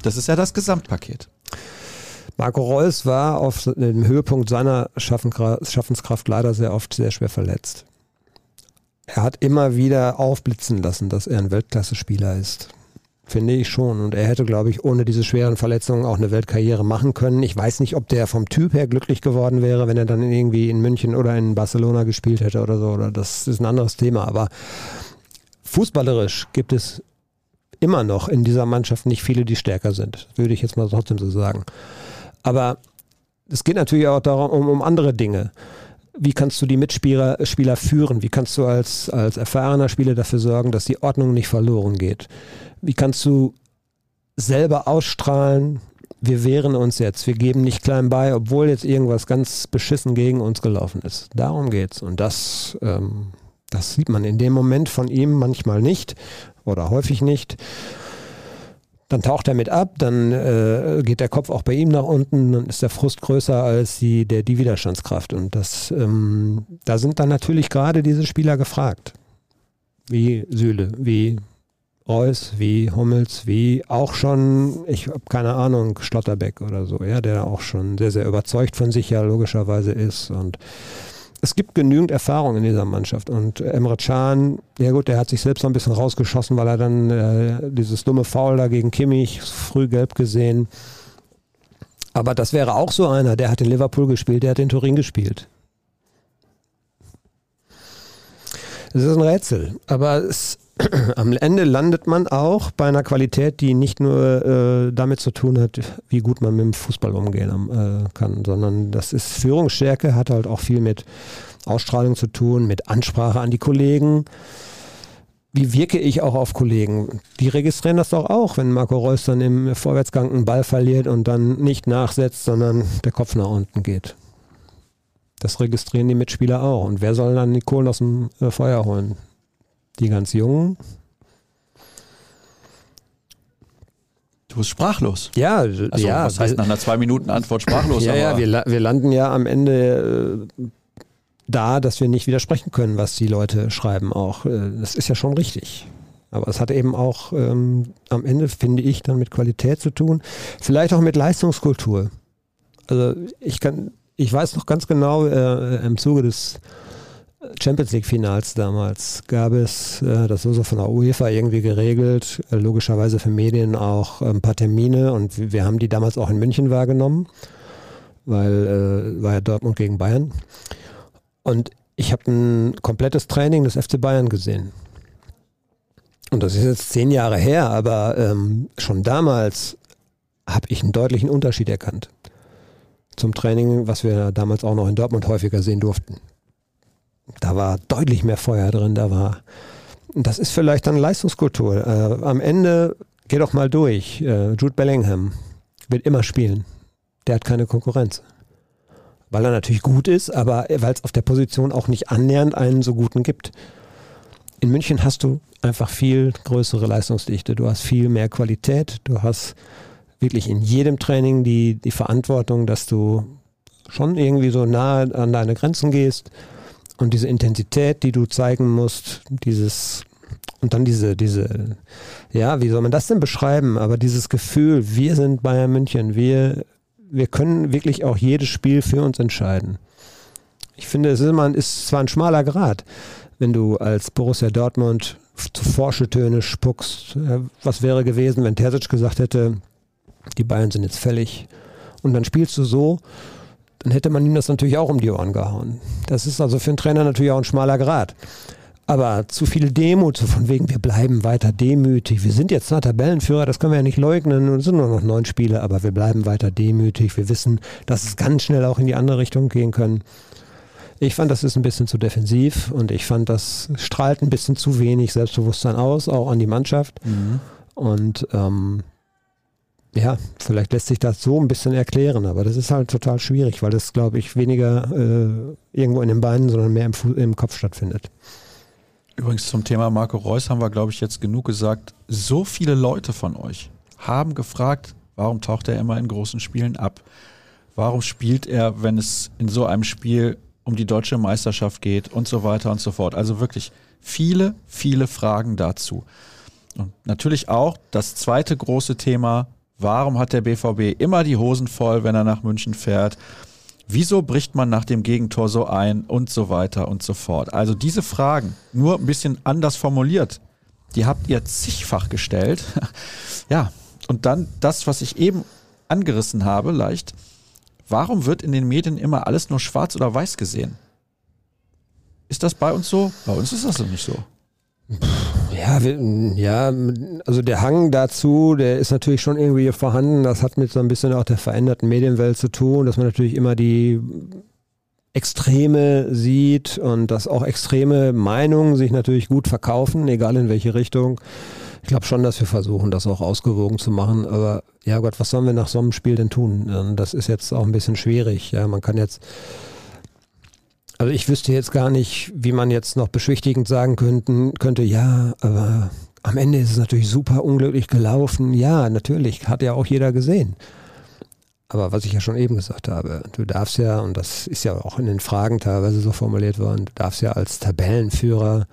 Das ist ja das Gesamtpaket. Marco Reus war auf dem Höhepunkt seiner Schaffenskraft leider sehr oft sehr schwer verletzt. Er hat immer wieder aufblitzen lassen, dass er ein Weltklasse-Spieler ist. Finde ich schon. Und er hätte, glaube ich, ohne diese schweren Verletzungen auch eine Weltkarriere machen können. Ich weiß nicht, ob der vom Typ her glücklich geworden wäre, wenn er dann irgendwie in München oder in Barcelona gespielt hätte oder so. Oder das ist ein anderes Thema. Aber fußballerisch gibt es immer noch in dieser Mannschaft nicht viele, die stärker sind. Würde ich jetzt mal trotzdem so sagen. Aber es geht natürlich auch darum, um, um andere Dinge wie kannst du die Mitspieler Spieler führen? Wie kannst du als, als erfahrener Spieler dafür sorgen, dass die Ordnung nicht verloren geht? Wie kannst du selber ausstrahlen, wir wehren uns jetzt, wir geben nicht klein bei, obwohl jetzt irgendwas ganz beschissen gegen uns gelaufen ist. Darum geht's. Und das, ähm, das sieht man in dem Moment von ihm manchmal nicht oder häufig nicht. Dann taucht er mit ab, dann äh, geht der Kopf auch bei ihm nach unten, dann ist der Frust größer als die, der, die Widerstandskraft. Und das, ähm, da sind dann natürlich gerade diese Spieler gefragt. Wie Süle, wie Reus, wie Hummels, wie auch schon, ich habe keine Ahnung, Schlotterbeck oder so, ja, der auch schon sehr, sehr überzeugt von sich ja logischerweise ist. Und es gibt genügend Erfahrung in dieser Mannschaft. Und Emre Can, ja gut, der hat sich selbst noch ein bisschen rausgeschossen, weil er dann äh, dieses dumme Foul da gegen Kimmich früh gelb gesehen. Aber das wäre auch so einer, der hat in Liverpool gespielt, der hat in Turin gespielt. Es ist ein Rätsel, aber es, am Ende landet man auch bei einer Qualität, die nicht nur äh, damit zu tun hat, wie gut man mit dem Fußball umgehen äh, kann, sondern das ist Führungsstärke, hat halt auch viel mit Ausstrahlung zu tun, mit Ansprache an die Kollegen. Wie wirke ich auch auf Kollegen? Die registrieren das doch auch, wenn Marco Reus dann im Vorwärtsgang einen Ball verliert und dann nicht nachsetzt, sondern der Kopf nach unten geht. Das registrieren die Mitspieler auch. Und wer soll dann die Kohlen aus dem äh, Feuer holen? Die ganz Jungen. Du bist sprachlos. Ja, also, ja. Was heißt nach einer zwei Minuten Antwort sprachlos? ja, ja, wir, wir landen ja am Ende äh, da, dass wir nicht widersprechen können, was die Leute schreiben auch. Äh, das ist ja schon richtig. Aber es hat eben auch ähm, am Ende, finde ich, dann mit Qualität zu tun. Vielleicht auch mit Leistungskultur. Also ich kann, ich weiß noch ganz genau, äh, im Zuge des Champions League Finals damals gab es, äh, das wurde so von der UEFA irgendwie geregelt, äh, logischerweise für Medien auch ein paar Termine und wir haben die damals auch in München wahrgenommen, weil äh, war ja Dortmund gegen Bayern. Und ich habe ein komplettes Training des FC Bayern gesehen. Und das ist jetzt zehn Jahre her, aber ähm, schon damals habe ich einen deutlichen Unterschied erkannt zum Training, was wir damals auch noch in Dortmund häufiger sehen durften. Da war deutlich mehr Feuer drin, da war. Das ist vielleicht dann Leistungskultur. Äh, am Ende, geh doch mal durch. Äh, Jude Bellingham wird immer spielen. Der hat keine Konkurrenz. Weil er natürlich gut ist, aber weil es auf der Position auch nicht annähernd einen so guten gibt. In München hast du einfach viel größere Leistungsdichte. Du hast viel mehr Qualität. Du hast wirklich in jedem Training die, die Verantwortung, dass du schon irgendwie so nahe an deine Grenzen gehst und diese Intensität, die du zeigen musst, dieses und dann diese, diese, ja, wie soll man das denn beschreiben? Aber dieses Gefühl, wir sind Bayern München, wir, wir können wirklich auch jedes Spiel für uns entscheiden. Ich finde, es ist, immer, ist zwar ein schmaler Grad, wenn du als Borussia Dortmund zu Forsche-Töne spuckst. Was wäre gewesen, wenn Terzic gesagt hätte, die Bayern sind jetzt fällig. Und dann spielst du so, dann hätte man ihm das natürlich auch um die Ohren gehauen. Das ist also für einen Trainer natürlich auch ein schmaler Grad. Aber zu viel Demut, so von wegen, wir bleiben weiter demütig. Wir sind jetzt zwar Tabellenführer, das können wir ja nicht leugnen, es sind nur noch neun Spiele, aber wir bleiben weiter demütig. Wir wissen, dass es ganz schnell auch in die andere Richtung gehen können. Ich fand, das ist ein bisschen zu defensiv und ich fand, das strahlt ein bisschen zu wenig Selbstbewusstsein aus, auch an die Mannschaft. Mhm. Und ähm, ja, vielleicht lässt sich das so ein bisschen erklären, aber das ist halt total schwierig, weil das, glaube ich, weniger äh, irgendwo in den Beinen, sondern mehr im, im Kopf stattfindet. Übrigens zum Thema Marco Reus haben wir, glaube ich, jetzt genug gesagt. So viele Leute von euch haben gefragt, warum taucht er immer in großen Spielen ab? Warum spielt er, wenn es in so einem Spiel um die deutsche Meisterschaft geht und so weiter und so fort? Also wirklich viele, viele Fragen dazu. Und natürlich auch das zweite große Thema, warum hat der BVB immer die Hosen voll, wenn er nach München fährt? Wieso bricht man nach dem Gegentor so ein und so weiter und so fort? Also diese Fragen, nur ein bisschen anders formuliert, die habt ihr zigfach gestellt. ja, und dann das, was ich eben angerissen habe, leicht. Warum wird in den Medien immer alles nur schwarz oder weiß gesehen? Ist das bei uns so? Bei uns ist das nicht so. Ja, ja, also der Hang dazu, der ist natürlich schon irgendwie vorhanden. Das hat mit so ein bisschen auch der veränderten Medienwelt zu tun, dass man natürlich immer die Extreme sieht und dass auch extreme Meinungen sich natürlich gut verkaufen, egal in welche Richtung. Ich glaube schon, dass wir versuchen, das auch ausgewogen zu machen. Aber ja Gott, was sollen wir nach so einem Spiel denn tun? Das ist jetzt auch ein bisschen schwierig. Ja, man kann jetzt also ich wüsste jetzt gar nicht, wie man jetzt noch beschwichtigend sagen könnten, könnte, ja, aber am Ende ist es natürlich super unglücklich gelaufen. Ja, natürlich, hat ja auch jeder gesehen. Aber was ich ja schon eben gesagt habe, du darfst ja, und das ist ja auch in den Fragen teilweise so formuliert worden, du darfst ja als Tabellenführer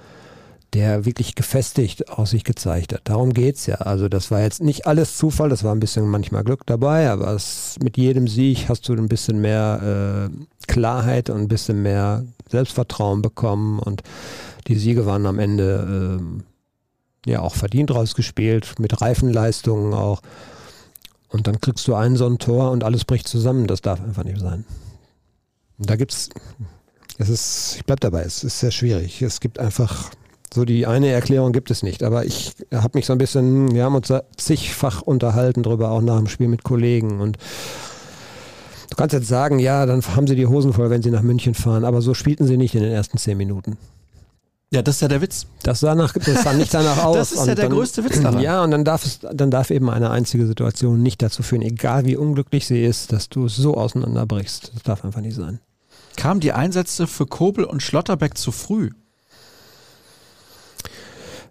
der wirklich gefestigt aus sich gezeigt hat. Darum geht's ja. Also das war jetzt nicht alles Zufall, das war ein bisschen manchmal Glück dabei, aber es, mit jedem Sieg hast du ein bisschen mehr äh, Klarheit und ein bisschen mehr Selbstvertrauen bekommen und die Siege waren am Ende äh, ja auch verdient rausgespielt, mit reifen Leistungen auch. Und dann kriegst du ein so ein Tor und alles bricht zusammen. Das darf einfach nicht sein. Da gibt's, es ist, ich bleib dabei, es ist sehr schwierig. Es gibt einfach so die eine Erklärung gibt es nicht, aber ich habe mich so ein bisschen, wir haben uns zigfach unterhalten darüber, auch nach dem Spiel mit Kollegen und du kannst jetzt sagen, ja, dann haben sie die Hosen voll, wenn sie nach München fahren, aber so spielten sie nicht in den ersten zehn Minuten. Ja, das ist ja der Witz. Das sah, nach, das sah nicht danach aus. das ist ja der dann, größte Witz daran. Ja, und dann darf, es, dann darf eben eine einzige Situation nicht dazu führen, egal wie unglücklich sie ist, dass du es so auseinanderbrichst. Das darf einfach nicht sein. Kamen die Einsätze für Kobel und Schlotterbeck zu früh?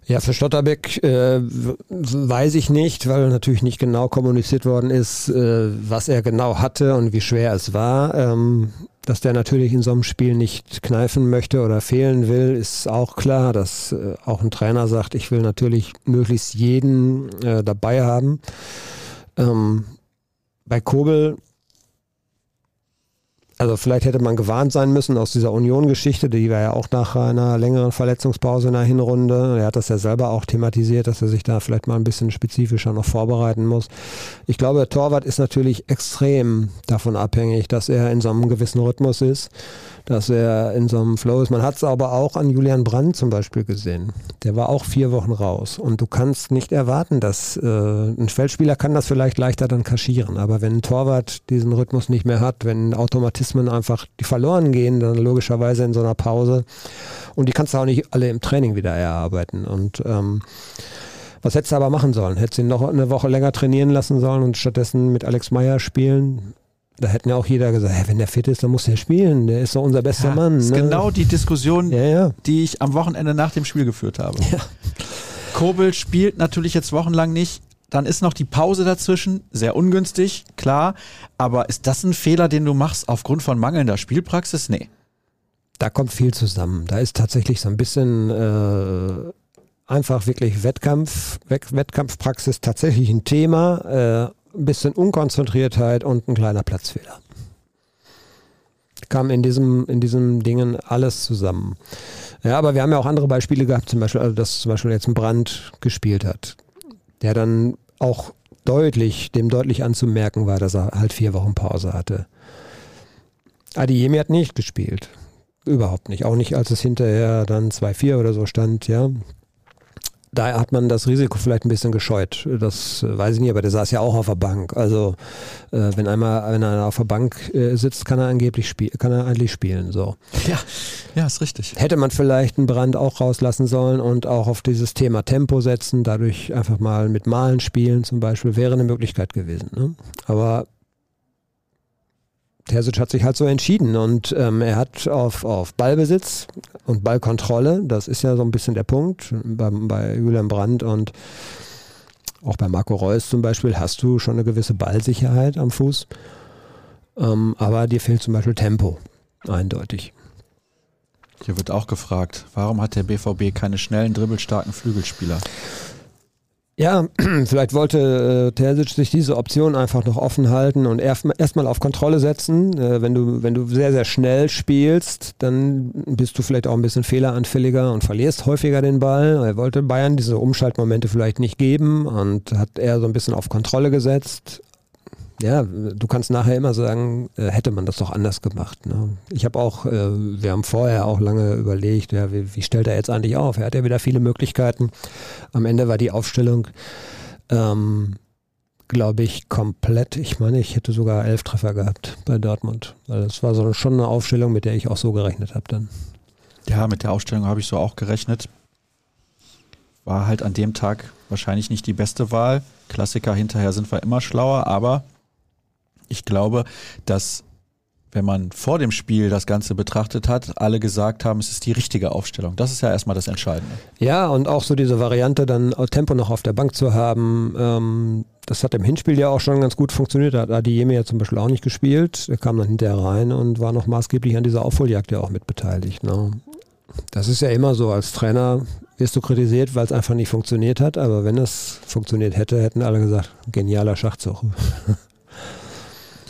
Ja, für Stotterbeck äh, weiß ich nicht, weil natürlich nicht genau kommuniziert worden ist, äh, was er genau hatte und wie schwer es war. Ähm, dass der natürlich in so einem Spiel nicht kneifen möchte oder fehlen will, ist auch klar. Dass äh, auch ein Trainer sagt, ich will natürlich möglichst jeden äh, dabei haben. Ähm, bei Kobel also vielleicht hätte man gewarnt sein müssen aus dieser Union-Geschichte, die war ja auch nach einer längeren Verletzungspause in der Hinrunde. Er hat das ja selber auch thematisiert, dass er sich da vielleicht mal ein bisschen spezifischer noch vorbereiten muss. Ich glaube, der Torwart ist natürlich extrem davon abhängig, dass er in so einem gewissen Rhythmus ist dass er in so einem Flow ist. Man hat es aber auch an Julian Brandt zum Beispiel gesehen. Der war auch vier Wochen raus. Und du kannst nicht erwarten, dass äh, ein Feldspieler kann das vielleicht leichter dann kaschieren. Aber wenn ein Torwart diesen Rhythmus nicht mehr hat, wenn Automatismen einfach die verloren gehen, dann logischerweise in so einer Pause. Und die kannst du auch nicht alle im Training wieder erarbeiten. Und ähm, was hättest du aber machen sollen? Hättest du ihn noch eine Woche länger trainieren lassen sollen und stattdessen mit Alex Meyer spielen? Da hätten ja auch jeder gesagt, hey, wenn der fit ist, dann muss er spielen. Der ist doch unser bester ja, Mann. Das ist ne? genau die Diskussion, ja, ja. die ich am Wochenende nach dem Spiel geführt habe. Kobel spielt natürlich jetzt wochenlang nicht. Dann ist noch die Pause dazwischen, sehr ungünstig, klar. Aber ist das ein Fehler, den du machst aufgrund von mangelnder Spielpraxis? Nee. Da kommt viel zusammen. Da ist tatsächlich so ein bisschen äh, einfach wirklich Wettkampf, Wettkampfpraxis tatsächlich ein Thema. Äh, ein bisschen Unkonzentriertheit und ein kleiner Platzfehler. Kam in diesem, in diesem Dingen alles zusammen. Ja, aber wir haben ja auch andere Beispiele gehabt, zum Beispiel, also dass zum Beispiel jetzt ein Brand gespielt hat, der dann auch deutlich, dem deutlich anzumerken war, dass er halt vier Wochen Pause hatte. Adiemi hat nicht gespielt. Überhaupt nicht. Auch nicht, als es hinterher dann 2-4 oder so stand, ja da hat man das Risiko vielleicht ein bisschen gescheut. Das äh, weiß ich nicht, aber der saß ja auch auf der Bank. Also äh, wenn einmal wenn einer auf der Bank äh, sitzt, kann er angeblich spielen, kann er eigentlich spielen. So. Ja, ja, ist richtig. Hätte man vielleicht einen Brand auch rauslassen sollen und auch auf dieses Thema Tempo setzen, dadurch einfach mal mit Malen spielen zum Beispiel, wäre eine Möglichkeit gewesen. Ne? Aber Terzic hat sich halt so entschieden und ähm, er hat auf, auf Ballbesitz und Ballkontrolle, das ist ja so ein bisschen der Punkt, bei, bei Julian Brandt und auch bei Marco Reus zum Beispiel hast du schon eine gewisse Ballsicherheit am Fuß, ähm, aber dir fehlt zum Beispiel Tempo, eindeutig. Hier wird auch gefragt, warum hat der BVB keine schnellen, dribbelstarken Flügelspieler? Ja, vielleicht wollte äh, Terzic sich diese Option einfach noch offen halten und erstmal erst auf Kontrolle setzen. Äh, wenn, du, wenn du sehr, sehr schnell spielst, dann bist du vielleicht auch ein bisschen fehleranfälliger und verlierst häufiger den Ball. Er wollte Bayern diese Umschaltmomente vielleicht nicht geben und hat eher so ein bisschen auf Kontrolle gesetzt ja, du kannst nachher immer sagen, äh, hätte man das doch anders gemacht. Ne? Ich habe auch, äh, wir haben vorher auch lange überlegt, ja, wie, wie, stellt er jetzt eigentlich auf? Er hat ja wieder viele Möglichkeiten. Am Ende war die Aufstellung, ähm, glaube ich, komplett. Ich meine, ich hätte sogar elf Treffer gehabt bei Dortmund. Weil das war so schon eine Aufstellung, mit der ich auch so gerechnet habe dann. Ja, mit der Aufstellung habe ich so auch gerechnet. War halt an dem Tag wahrscheinlich nicht die beste Wahl. Klassiker hinterher sind wir immer schlauer, aber ich glaube, dass wenn man vor dem Spiel das Ganze betrachtet hat, alle gesagt haben, es ist die richtige Aufstellung. Das ist ja erstmal das Entscheidende. Ja, und auch so diese Variante, dann Tempo noch auf der Bank zu haben, ähm, das hat im Hinspiel ja auch schon ganz gut funktioniert. Da hat Adiemi ja zum Beispiel auch nicht gespielt. Er kam dann hinterher rein und war noch maßgeblich an dieser Aufholjagd ja auch mit beteiligt. Ne? Das ist ja immer so, als Trainer wirst du kritisiert, weil es einfach nicht funktioniert hat, aber wenn es funktioniert hätte, hätten alle gesagt, genialer Schachzug.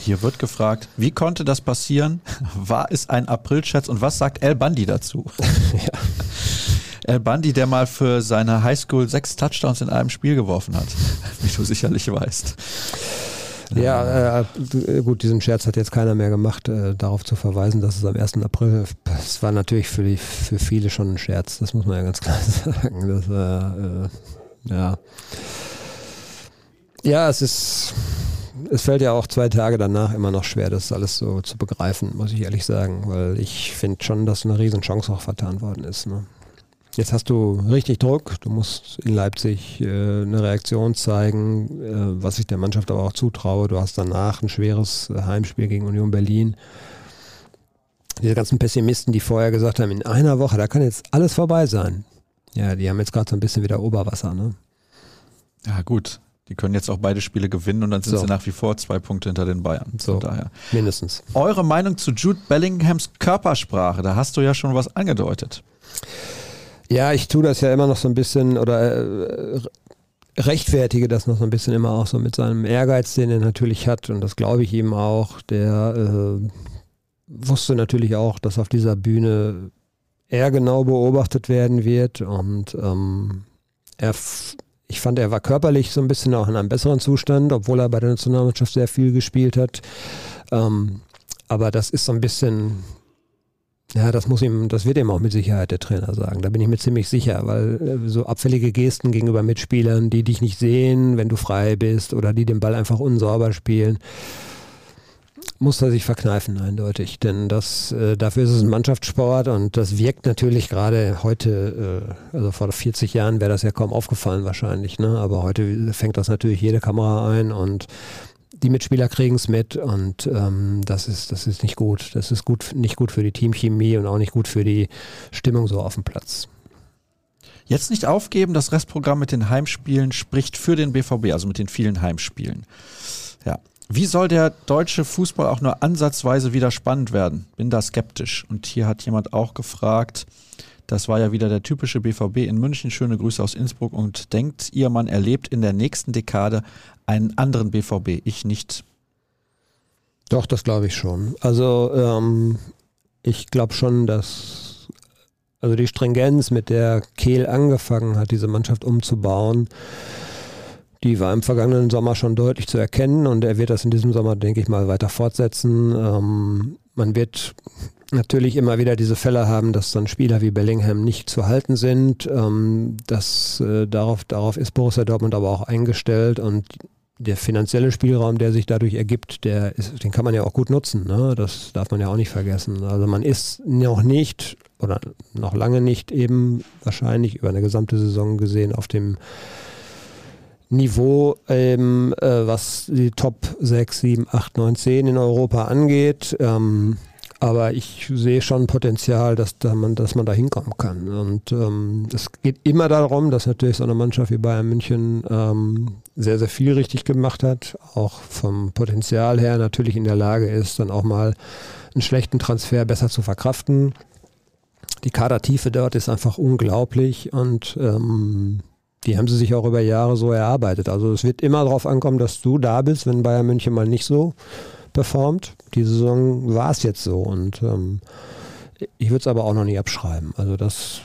Hier wird gefragt, wie konnte das passieren? War es ein Aprilscherz und was sagt El Bandi dazu? ja. El Bandi, der mal für seine Highschool sechs Touchdowns in einem Spiel geworfen hat, wie du sicherlich weißt. Ja, äh, gut, diesen Scherz hat jetzt keiner mehr gemacht, äh, darauf zu verweisen, dass es am 1. April, es war natürlich für, die, für viele schon ein Scherz, das muss man ja ganz klar sagen. Das, äh, ja. ja, es ist, es fällt ja auch zwei Tage danach immer noch schwer, das alles so zu begreifen, muss ich ehrlich sagen, weil ich finde schon, dass eine Riesenchance auch vertan worden ist. Ne? Jetzt hast du richtig Druck, du musst in Leipzig äh, eine Reaktion zeigen, äh, was ich der Mannschaft aber auch zutraue. Du hast danach ein schweres Heimspiel gegen Union Berlin. Diese ganzen Pessimisten, die vorher gesagt haben, in einer Woche, da kann jetzt alles vorbei sein. Ja, die haben jetzt gerade so ein bisschen wieder Oberwasser, ne? Ja, gut. Die können jetzt auch beide Spiele gewinnen und dann sind so. sie nach wie vor zwei Punkte hinter den Bayern. So, daher. mindestens. Eure Meinung zu Jude Bellinghams Körpersprache, da hast du ja schon was angedeutet. Ja, ich tue das ja immer noch so ein bisschen oder äh, rechtfertige das noch so ein bisschen immer auch so mit seinem Ehrgeiz, den er natürlich hat und das glaube ich ihm auch. Der äh, wusste natürlich auch, dass auf dieser Bühne er genau beobachtet werden wird und ähm, er ich fand, er war körperlich so ein bisschen auch in einem besseren Zustand, obwohl er bei der Nationalmannschaft sehr viel gespielt hat. Ähm, aber das ist so ein bisschen, ja, das muss ihm, das wird ihm auch mit Sicherheit der Trainer sagen. Da bin ich mir ziemlich sicher, weil äh, so abfällige Gesten gegenüber Mitspielern, die dich nicht sehen, wenn du frei bist oder die den Ball einfach unsauber spielen, muss er sich verkneifen, eindeutig. Denn das, äh, dafür ist es ein Mannschaftssport und das wirkt natürlich gerade heute, äh, also vor 40 Jahren wäre das ja kaum aufgefallen wahrscheinlich, ne? aber heute fängt das natürlich jede Kamera ein und die Mitspieler kriegen es mit und ähm, das ist das ist nicht gut. Das ist gut nicht gut für die Teamchemie und auch nicht gut für die Stimmung so auf dem Platz. Jetzt nicht aufgeben, das Restprogramm mit den Heimspielen spricht für den BVB, also mit den vielen Heimspielen. Ja, wie soll der deutsche Fußball auch nur ansatzweise wieder spannend werden? Bin da skeptisch. Und hier hat jemand auch gefragt, das war ja wieder der typische BVB in München. Schöne Grüße aus Innsbruck. Und denkt ihr, man erlebt in der nächsten Dekade einen anderen BVB? Ich nicht. Doch, das glaube ich schon. Also ähm, ich glaube schon, dass also die Stringenz, mit der Kehl angefangen hat, diese Mannschaft umzubauen, die war im vergangenen Sommer schon deutlich zu erkennen und er wird das in diesem Sommer, denke ich mal, weiter fortsetzen. Ähm, man wird natürlich immer wieder diese Fälle haben, dass dann Spieler wie Bellingham nicht zu halten sind. Ähm, das, äh, darauf, darauf ist Borussia Dortmund aber auch eingestellt und der finanzielle Spielraum, der sich dadurch ergibt, der ist, den kann man ja auch gut nutzen. Ne? Das darf man ja auch nicht vergessen. Also man ist noch nicht oder noch lange nicht eben wahrscheinlich über eine gesamte Saison gesehen auf dem Niveau, ähm, äh, was die Top 6, 7, 8, 9, 10 in Europa angeht. Ähm, aber ich sehe schon Potenzial, dass, da man, dass man da hinkommen kann. Und ähm, es geht immer darum, dass natürlich so eine Mannschaft wie Bayern München ähm, sehr, sehr viel richtig gemacht hat, auch vom Potenzial her natürlich in der Lage ist, dann auch mal einen schlechten Transfer besser zu verkraften. Die Kadertiefe dort ist einfach unglaublich und ähm, die haben sie sich auch über Jahre so erarbeitet. Also es wird immer darauf ankommen, dass du da bist, wenn Bayern München mal nicht so performt. Die Saison war es jetzt so und ähm, ich würde es aber auch noch nie abschreiben. Also das,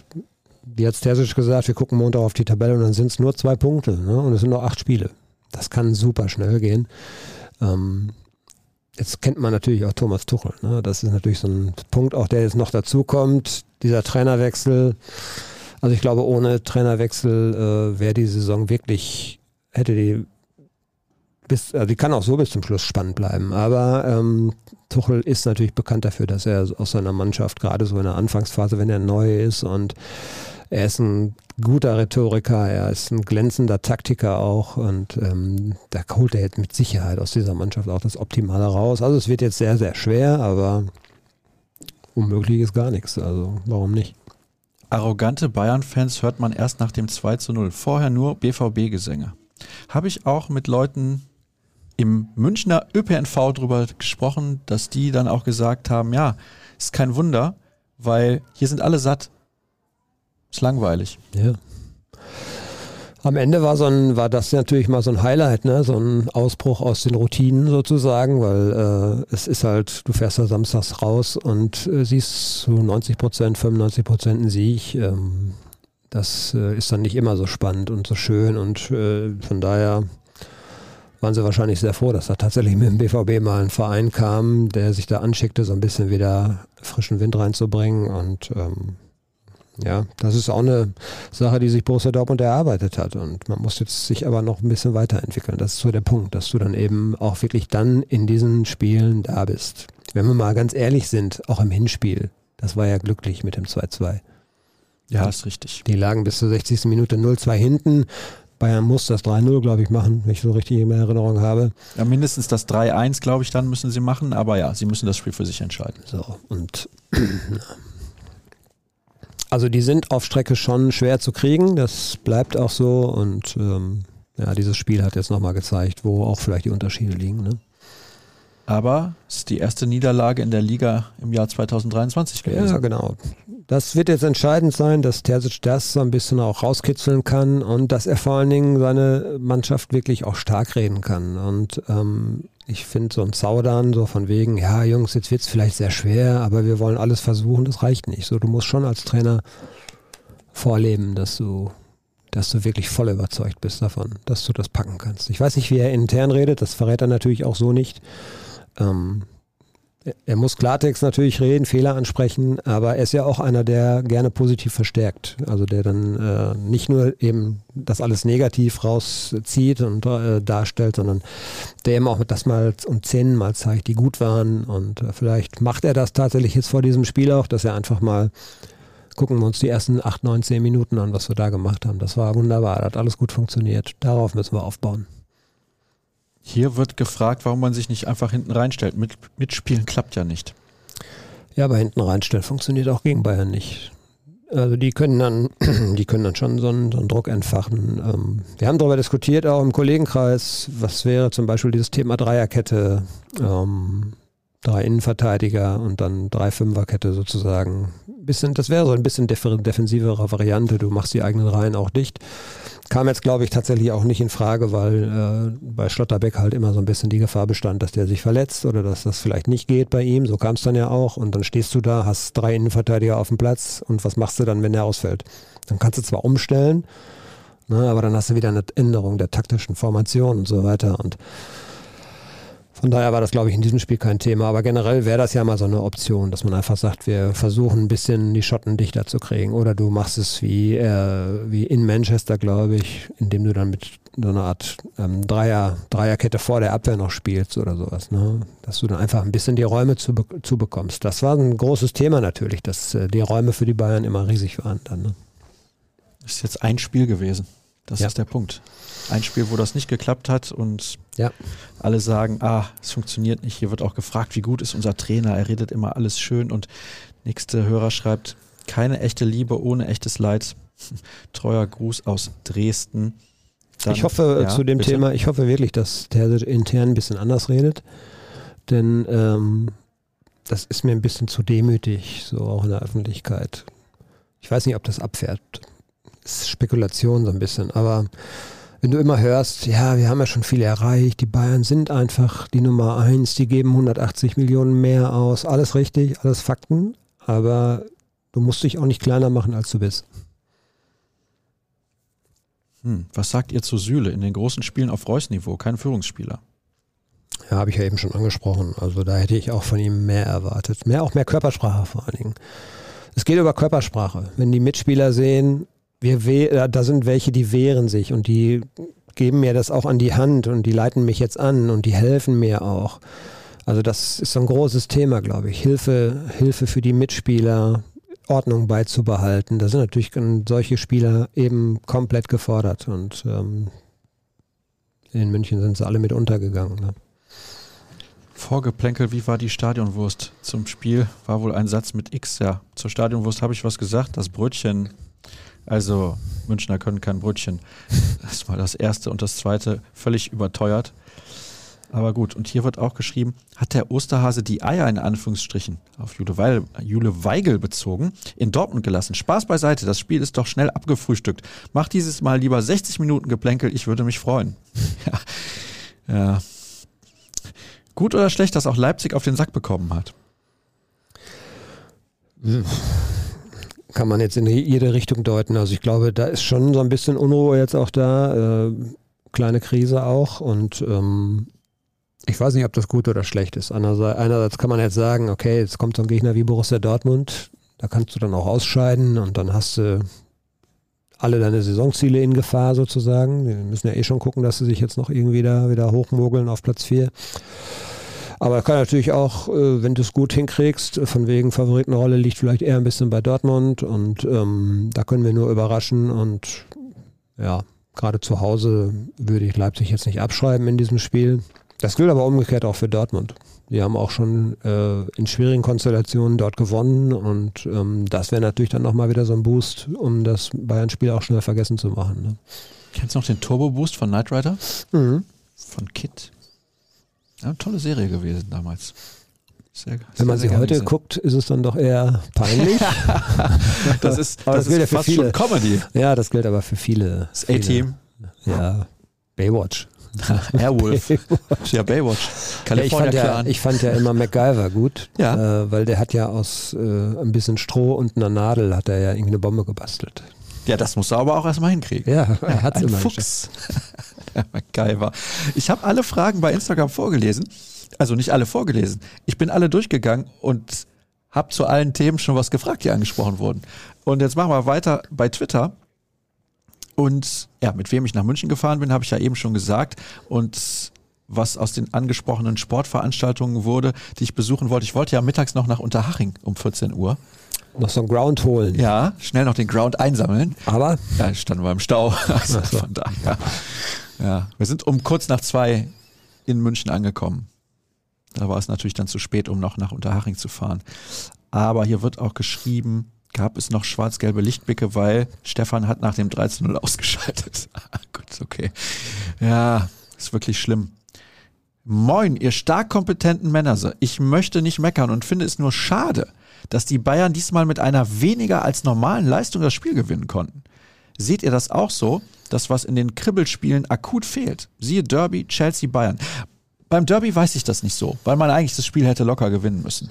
wie hat Terzic gesagt, wir gucken Montag auf die Tabelle und dann sind es nur zwei Punkte ne? und es sind noch acht Spiele. Das kann super schnell gehen. Ähm, jetzt kennt man natürlich auch Thomas Tuchel. Ne? Das ist natürlich so ein Punkt, auch der jetzt noch dazu kommt. Dieser Trainerwechsel. Also ich glaube, ohne Trainerwechsel äh, wäre die Saison wirklich, hätte die bis, also die kann auch so bis zum Schluss spannend bleiben. Aber ähm, Tuchel ist natürlich bekannt dafür, dass er aus seiner Mannschaft, gerade so in der Anfangsphase, wenn er neu ist und er ist ein guter Rhetoriker, er ist ein glänzender Taktiker auch und ähm, da holt er jetzt mit Sicherheit aus dieser Mannschaft auch das Optimale raus. Also es wird jetzt sehr, sehr schwer, aber unmöglich ist gar nichts. Also warum nicht? Arrogante Bayern-Fans hört man erst nach dem 2 zu 0. Vorher nur BVB-Gesänge. Habe ich auch mit Leuten im Münchner ÖPNV darüber gesprochen, dass die dann auch gesagt haben, ja, ist kein Wunder, weil hier sind alle satt. Ist langweilig. Ja. Am Ende war so ein, war das natürlich mal so ein Highlight, ne? so ein Ausbruch aus den Routinen sozusagen, weil äh, es ist halt, du fährst da samstags raus und äh, siehst zu 90 Prozent, 95 Prozent einen Sieg. Ähm, das äh, ist dann nicht immer so spannend und so schön und äh, von daher waren sie wahrscheinlich sehr froh, dass da tatsächlich mit dem BVB mal ein Verein kam, der sich da anschickte, so ein bisschen wieder frischen Wind reinzubringen. Und ähm, ja, das ist auch eine Sache, die sich Borussia Dortmund erarbeitet hat. Und man muss jetzt sich aber noch ein bisschen weiterentwickeln. Das ist so der Punkt, dass du dann eben auch wirklich dann in diesen Spielen da bist. Wenn wir mal ganz ehrlich sind, auch im Hinspiel, das war ja glücklich mit dem 2-2. Ja, ist richtig. Die lagen bis zur 60. Minute 0-2 hinten. Bayern muss das 3-0, glaube ich, machen, wenn ich so richtig in Erinnerung habe. Ja, mindestens das 3-1, glaube ich, dann müssen sie machen, aber ja, sie müssen das Spiel für sich entscheiden. So, und also die sind auf Strecke schon schwer zu kriegen, das bleibt auch so und ähm, ja, dieses Spiel hat jetzt nochmal gezeigt, wo auch vielleicht die Unterschiede liegen. Ne? Aber es ist die erste Niederlage in der Liga im Jahr 2023 gewesen. Ja, genau. Das wird jetzt entscheidend sein, dass Terzic das so ein bisschen auch rauskitzeln kann und dass er vor allen Dingen seine Mannschaft wirklich auch stark reden kann. Und ähm, ich finde so ein Zaudern, so von wegen, ja Jungs, jetzt wird es vielleicht sehr schwer, aber wir wollen alles versuchen, das reicht nicht. So, du musst schon als Trainer vorleben, dass du dass du wirklich voll überzeugt bist davon, dass du das packen kannst. Ich weiß nicht, wie er intern redet, das verrät er natürlich auch so nicht. Ähm, er muss Klartext natürlich reden, Fehler ansprechen, aber er ist ja auch einer, der gerne positiv verstärkt. Also der dann äh, nicht nur eben das alles negativ rauszieht und äh, darstellt, sondern der eben auch das mal und zehnmal zeigt, die gut waren. Und äh, vielleicht macht er das tatsächlich jetzt vor diesem Spiel auch, dass er einfach mal gucken wir uns die ersten acht, neun, zehn Minuten an, was wir da gemacht haben. Das war wunderbar, das hat alles gut funktioniert. Darauf müssen wir aufbauen. Hier wird gefragt, warum man sich nicht einfach hinten reinstellt. Mit, mitspielen klappt ja nicht. Ja, aber hinten reinstellen funktioniert auch gegen Bayern nicht. Also die können dann, die können dann schon so einen, so einen Druck entfachen. Ähm, wir haben darüber diskutiert, auch im Kollegenkreis, was wäre zum Beispiel dieses Thema Dreierkette, ähm, drei Innenverteidiger und dann drei Fünferkette sozusagen. Bisschen, das wäre so ein bisschen defensivere Variante. Du machst die eigenen Reihen auch dicht. Kam jetzt, glaube ich, tatsächlich auch nicht in Frage, weil äh, bei Schlotterbeck halt immer so ein bisschen die Gefahr bestand, dass der sich verletzt oder dass das vielleicht nicht geht bei ihm. So kam es dann ja auch. Und dann stehst du da, hast drei Innenverteidiger auf dem Platz und was machst du dann, wenn der ausfällt? Dann kannst du zwar umstellen, ne, aber dann hast du wieder eine Änderung der taktischen Formation und so weiter. Und Von daher war das, glaube ich, in diesem Spiel kein Thema. Aber generell wäre das ja mal so eine Option, dass man einfach sagt, wir versuchen ein bisschen die Schotten dichter zu kriegen. Oder du machst es wie, äh, wie in Manchester, glaube ich, indem du dann mit so einer Art ähm, Dreier, Dreierkette vor der Abwehr noch spielst oder sowas. Ne? Dass du dann einfach ein bisschen die Räume zu, zu bekommst. Das war ein großes Thema natürlich, dass äh, die Räume für die Bayern immer riesig waren dann. Ne? Das ist jetzt ein Spiel gewesen. Das ja. ist der Punkt. Ein Spiel, wo das nicht geklappt hat und ja. alle sagen, ah, es funktioniert nicht. Hier wird auch gefragt, wie gut ist unser Trainer. Er redet immer alles schön und nächste Hörer schreibt, keine echte Liebe ohne echtes Leid. Treuer Gruß aus Dresden. Dann, ich hoffe ja, zu dem bitte. Thema, ich hoffe wirklich, dass der intern ein bisschen anders redet. Denn ähm, das ist mir ein bisschen zu demütig, so auch in der Öffentlichkeit. Ich weiß nicht, ob das abfährt. Das ist Spekulation so ein bisschen, aber wenn du immer hörst, ja, wir haben ja schon viel erreicht, die Bayern sind einfach die Nummer eins, die geben 180 Millionen mehr aus, alles richtig, alles Fakten, aber du musst dich auch nicht kleiner machen, als du bist. Hm, was sagt ihr zu Süle in den großen Spielen auf Reus-Niveau, kein Führungsspieler? Ja, habe ich ja eben schon angesprochen. Also da hätte ich auch von ihm mehr erwartet. Mehr, auch mehr Körpersprache vor allen Dingen. Es geht über Körpersprache. Wenn die Mitspieler sehen, wir äh, da sind welche, die wehren sich und die geben mir das auch an die Hand und die leiten mich jetzt an und die helfen mir auch. Also das ist so ein großes Thema, glaube ich. Hilfe, Hilfe für die Mitspieler, Ordnung beizubehalten. Da sind natürlich solche Spieler eben komplett gefordert und ähm, in München sind sie alle mit untergegangen. Ne? Vorgeplänkel, wie war die Stadionwurst zum Spiel? War wohl ein Satz mit X, ja. Zur Stadionwurst habe ich was gesagt. Das Brötchen also Münchner können kein Brötchen. Das war das erste und das zweite völlig überteuert. Aber gut, und hier wird auch geschrieben, hat der Osterhase die Eier in Anführungsstrichen auf Jule, Weigel, Jule Weigel bezogen, in Dortmund gelassen. Spaß beiseite, das Spiel ist doch schnell abgefrühstückt. Mach dieses Mal lieber 60 Minuten Geplänkel, ich würde mich freuen. ja. ja. Gut oder schlecht, dass auch Leipzig auf den Sack bekommen hat? Kann man jetzt in jede Richtung deuten. Also ich glaube, da ist schon so ein bisschen Unruhe jetzt auch da, äh, kleine Krise auch und ähm, ich weiß nicht, ob das gut oder schlecht ist. Einerseits, einerseits kann man jetzt sagen, okay, jetzt kommt so ein Gegner wie Borussia Dortmund, da kannst du dann auch ausscheiden und dann hast du alle deine Saisonziele in Gefahr sozusagen. Wir müssen ja eh schon gucken, dass sie sich jetzt noch irgendwie da wieder hochmogeln auf Platz 4. Aber kann natürlich auch, äh, wenn du es gut hinkriegst, von wegen Favoritenrolle liegt vielleicht eher ein bisschen bei Dortmund und ähm, da können wir nur überraschen und ja, gerade zu Hause würde ich Leipzig jetzt nicht abschreiben in diesem Spiel. Das gilt aber umgekehrt auch für Dortmund. Die haben auch schon äh, in schwierigen Konstellationen dort gewonnen und ähm, das wäre natürlich dann nochmal wieder so ein Boost, um das Bayern-Spiel auch schnell vergessen zu machen. Ne? Kennst du noch den Turbo-Boost von Knight Rider? Mhm. Von Kit. Ja, tolle Serie gewesen damals. Sehr, Wenn man sie heute gesehen. guckt, ist es dann doch eher peinlich. das ist, das, das gilt ja für fast viele. schon Comedy. Ja, das gilt aber für viele. Das A-Team. Ja, Baywatch. Airwolf. Baywatch. Ja, Baywatch. California ja, ich, fand ja, ich fand ja immer MacGyver gut, ja. Äh, weil der hat ja aus äh, ein bisschen Stroh und einer Nadel hat er ja irgendeine Bombe gebastelt. Ja, das musst du aber auch erstmal hinkriegen. Ja, er hat es immer Fuchs. MacGyver. Ich habe alle Fragen bei Instagram vorgelesen. Also nicht alle vorgelesen. Ich bin alle durchgegangen und habe zu allen Themen schon was gefragt, die angesprochen wurden. Und jetzt machen wir weiter bei Twitter. Und ja, mit wem ich nach München gefahren bin, habe ich ja eben schon gesagt. Und was aus den angesprochenen Sportveranstaltungen wurde, die ich besuchen wollte. Ich wollte ja mittags noch nach Unterhaching um 14 Uhr. Noch so ein Ground holen. Ja, schnell noch den Ground einsammeln. Aber? Ja, standen wir im Stau. Also so. von daher. Ja, wir sind um kurz nach zwei in München angekommen. Da war es natürlich dann zu spät, um noch nach Unterhaching zu fahren. Aber hier wird auch geschrieben, gab es noch schwarz-gelbe Lichtblicke, weil Stefan hat nach dem 13-0 ausgeschaltet. Gut, okay. Ja, ist wirklich schlimm. Moin, ihr stark kompetenten Männer. Ich möchte nicht meckern und finde es nur schade, dass die Bayern diesmal mit einer weniger als normalen Leistung das Spiel gewinnen konnten. Seht ihr das auch so? Das, was in den Kribbelspielen akut fehlt. Siehe Derby, Chelsea, Bayern. Beim Derby weiß ich das nicht so, weil man eigentlich das Spiel hätte locker gewinnen müssen.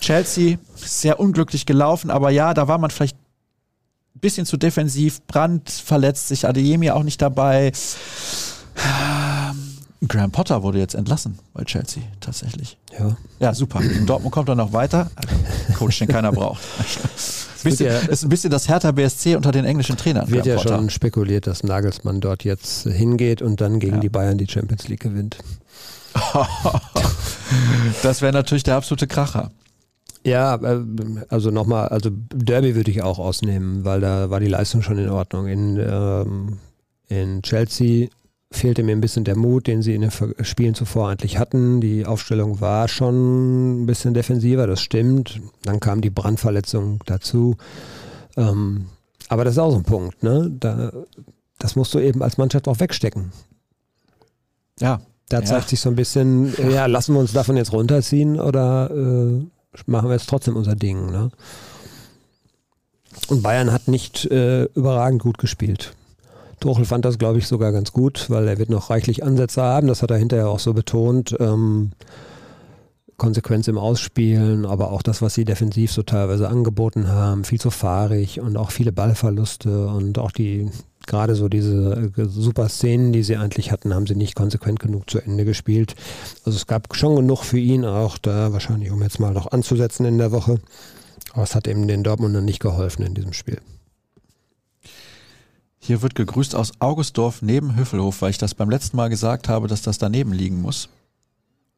Chelsea sehr unglücklich gelaufen, aber ja, da war man vielleicht ein bisschen zu defensiv. Brandt verletzt sich, Adeyemi auch nicht dabei. Graham Potter wurde jetzt entlassen bei Chelsea, tatsächlich. Ja. Ja, super. In Dortmund kommt er noch weiter. Also, Coach, den keiner braucht. Bisschen, ja- ist ein bisschen das Hertha BSC unter den englischen Trainern. Wird ja schon spekuliert, dass Nagelsmann dort jetzt hingeht und dann gegen Ja. die Bayern die Champions League gewinnt. Das wäre natürlich der absolute Kracher. Ja, äh, also nochmal, also Derby würde ich auch ausnehmen, weil da war die Leistung schon in Ordnung. In, ähm, in Chelsea fehlte mir ein bisschen der Mut, den sie in den Spielen zuvor eigentlich hatten. Die Aufstellung war schon ein bisschen defensiver, das stimmt. Dann kam die Brandverletzung dazu. Ähm, aber das ist auch so ein Punkt, ne? Da, das musst du eben als Mannschaft auch wegstecken. Ja, Da Ja. zeigt sich so ein bisschen, ja, lassen wir uns davon jetzt runterziehen oder äh, machen wir jetzt trotzdem unser Ding. Ne? Und Bayern hat nicht äh, überragend gut gespielt. Tuchel fand das, glaube ich, sogar ganz gut, weil er wird noch reichlich Ansätze haben. Das hat er hinterher auch so betont. Ähm, Konsequenz im Ausspielen, aber auch das, was sie defensiv so teilweise angeboten haben, viel zu fahrig und auch viele Ballverluste und auch die, gerade so diese äh, super Szenen, die sie eigentlich hatten, haben sie nicht konsequent genug zu Ende gespielt. Also es gab schon genug für ihn, auch da wahrscheinlich, um jetzt mal noch anzusetzen in der Woche. Aber es hat eben den Dortmundern nicht geholfen in diesem Spiel. Hier wird gegrüßt aus Augustdorf neben Hüffelhof, weil ich das beim letzten Mal gesagt habe, dass das daneben liegen muss.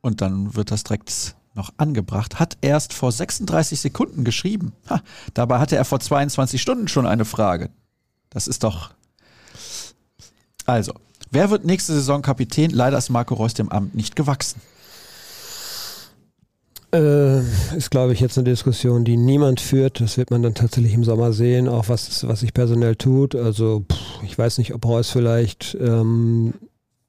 Und dann wird das direkt noch angebracht. Hat erst vor 36 Sekunden geschrieben. Ha, dabei hatte er vor 22 Stunden schon eine Frage. Das ist doch. Also, wer wird nächste Saison Kapitän? Leider ist Marco Reus dem Amt nicht gewachsen. Äh, ist, glaube ich, jetzt eine Diskussion, die niemand führt. Das wird man dann tatsächlich im Sommer sehen, auch was, was sich personell tut. Also, pff, ich weiß nicht, ob Reus vielleicht, ähm,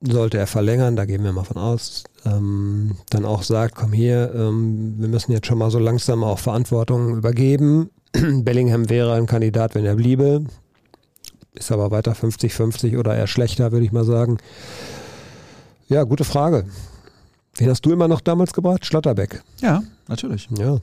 sollte er verlängern, da gehen wir mal von aus, ähm, dann auch sagt, komm hier, ähm, wir müssen jetzt schon mal so langsam auch Verantwortung übergeben. Bellingham wäre ein Kandidat, wenn er bliebe. Ist aber weiter 50-50 oder eher schlechter, würde ich mal sagen. Ja, gute Frage. Wen hast du immer noch damals gebracht? Schlotterbeck. Ja, natürlich. Ja,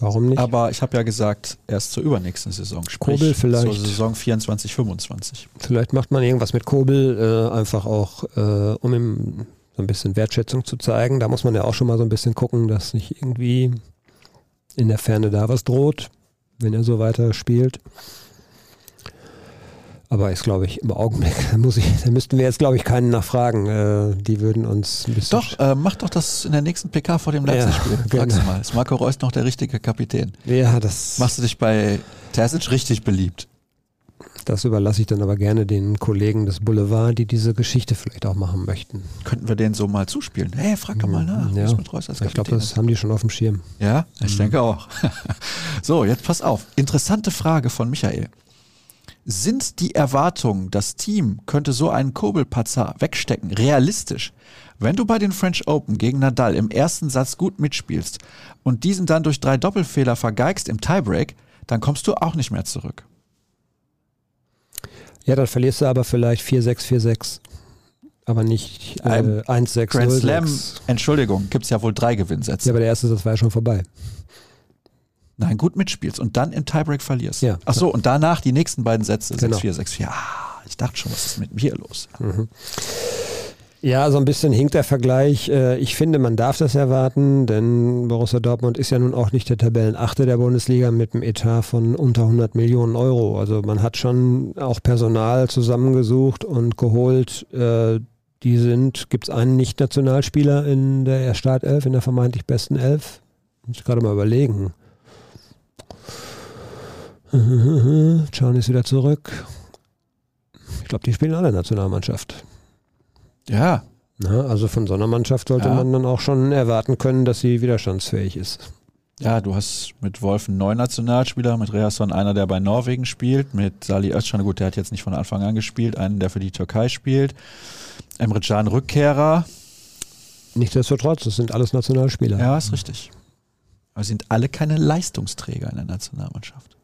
warum nicht? Aber ich habe ja gesagt, erst zur übernächsten Saison. Sprich, Kobel vielleicht. Zur Saison 24, 25. Vielleicht macht man irgendwas mit Kobel, äh, einfach auch, äh, um ihm so ein bisschen Wertschätzung zu zeigen. Da muss man ja auch schon mal so ein bisschen gucken, dass nicht irgendwie in der Ferne da was droht, wenn er so weiter spielt. Aber ist, glaube ich, im Augenblick, da, muss ich, da müssten wir jetzt, glaube ich, keinen nachfragen. Äh, die würden uns ein bisschen. Doch, äh, mach doch das in der nächsten PK vor dem Ja, Leipzig-Spiel. Fragst du genau. mal. Ist Marco Reus noch der richtige Kapitän? Ja, das, Machst du dich bei Terzic richtig beliebt? das überlasse ich dann aber gerne den Kollegen des Boulevard, die diese Geschichte vielleicht auch machen möchten. Könnten wir den so mal zuspielen? Hey, frag doch mal nach. Ja. Mit Reus als Ich glaube, das haben die schon auf dem Schirm. Ja, ich denke auch. so, jetzt pass auf. Interessante Frage von Michael. Sind die Erwartungen, das Team könnte so einen Kobelpatzer wegstecken, realistisch? Wenn du bei den French Open gegen Nadal im ersten Satz gut mitspielst und diesen dann durch drei Doppelfehler vergeigst im Tiebreak, dann kommst du auch nicht mehr zurück. Ja, dann verlierst du aber vielleicht 4-6, 4-6. Aber nicht äh, Ein 1-6, Grand 0-6. Slam, Entschuldigung, gibt es ja wohl drei Ja, Gewinnsätze. aber der erste Satz war ja schon vorbei. Nein, gut mitspielst und dann im Tiebreak verlierst. Ja. Ach so, und danach die nächsten beiden Sätze, Genau. 6-4, 6-4. Ja, ich dachte schon, was ist mit mir los? Ja, so ein bisschen hinkt der Vergleich. Äh, Ich finde, man darf das erwarten, denn Borussia Dortmund ist ja nun auch nicht der Tabellenachte der Bundesliga mit einem Etat von unter 100 Millionen Euro. Also man hat schon auch Personal zusammengesucht und geholt. äh, Die sind, gibt es einen Nicht-Nationalspieler in der Startelf, in der vermeintlich besten Elf? Muss ich gerade mal überlegen. Can ist wieder zurück. Ich glaube, die spielen alle Nationalmannschaft. Ja, Na, also von so einer Mannschaft sollte Ja. man dann auch schon erwarten können, dass sie widerstandsfähig ist. Ja, du hast mit Wolf einen neuen Nationalspieler, mit Reasson einer, der bei Norwegen spielt, mit Sali Özcan, gut, der hat jetzt nicht von Anfang an gespielt, einen, der für die Türkei spielt, Emre Can Rückkehrer, Nichtsdestotrotz, das sind alles Nationalspieler. ja, ist richtig. Aber sind alle keine Leistungsträger in der Nationalmannschaft.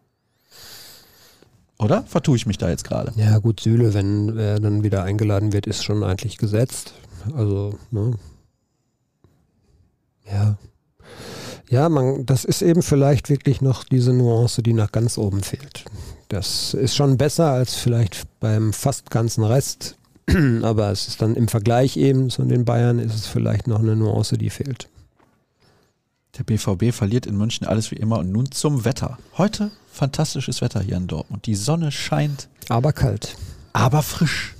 Oder? Vertue ich mich da jetzt gerade? Ja, gut, Süle, wenn er dann wieder eingeladen wird, ist schon eigentlich gesetzt. Also, ne? Ja. Ja, man, das ist eben vielleicht wirklich noch diese Nuance, die nach ganz oben fehlt. Das ist schon besser als vielleicht beim fast ganzen Rest. Aber es ist dann im Vergleich eben zu den Bayern ist es vielleicht noch eine Nuance, die fehlt. Der BVB verliert in München alles wie immer und nun zum Wetter. Heute fantastisches Wetter hier in Dortmund. Die Sonne scheint. Aber kalt. Aber frisch.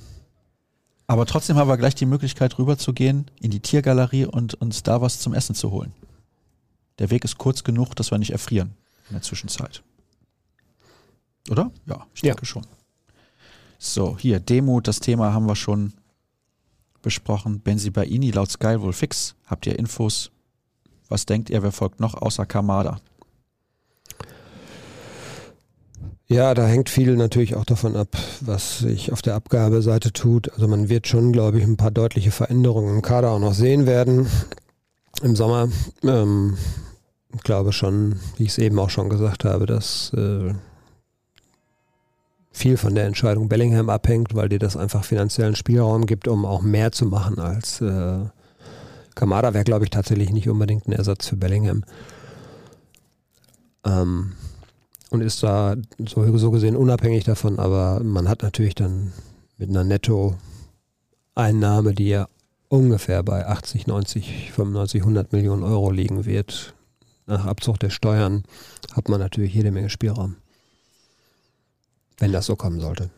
Aber trotzdem haben wir gleich die Möglichkeit rüberzugehen in die Tiergalerie und uns da was zum Essen zu holen. Der Weg ist kurz genug, dass wir nicht erfrieren in der Zwischenzeit. Oder? Ja, ich denke ja. schon. So, hier, Demut, das Thema haben wir schon besprochen. Benzibaini laut Sky wohl fix. Habt ihr Infos? Was denkt ihr, wer folgt noch außer Kamada? Ja, da hängt viel natürlich auch davon ab, was sich auf der Abgabeseite tut. Also man wird schon, glaube ich, ein paar deutliche Veränderungen im Kader auch noch sehen werden im Sommer. Ähm, ich glaube schon, wie ich es eben auch schon gesagt habe, dass äh, viel von der Entscheidung Bellingham abhängt, weil dir das einfach finanziellen Spielraum gibt, um auch mehr zu machen als äh, Kamada wäre, glaube ich, tatsächlich nicht unbedingt ein Ersatz für Bellingham. Ähm, und ist da so, so gesehen unabhängig davon, aber man hat natürlich dann mit einer Nettoeinnahme, die ja ungefähr bei 80, 90, 95, 100 Millionen Euro liegen wird, nach Abzug der Steuern, hat man natürlich jede Menge Spielraum. Wenn das so kommen sollte.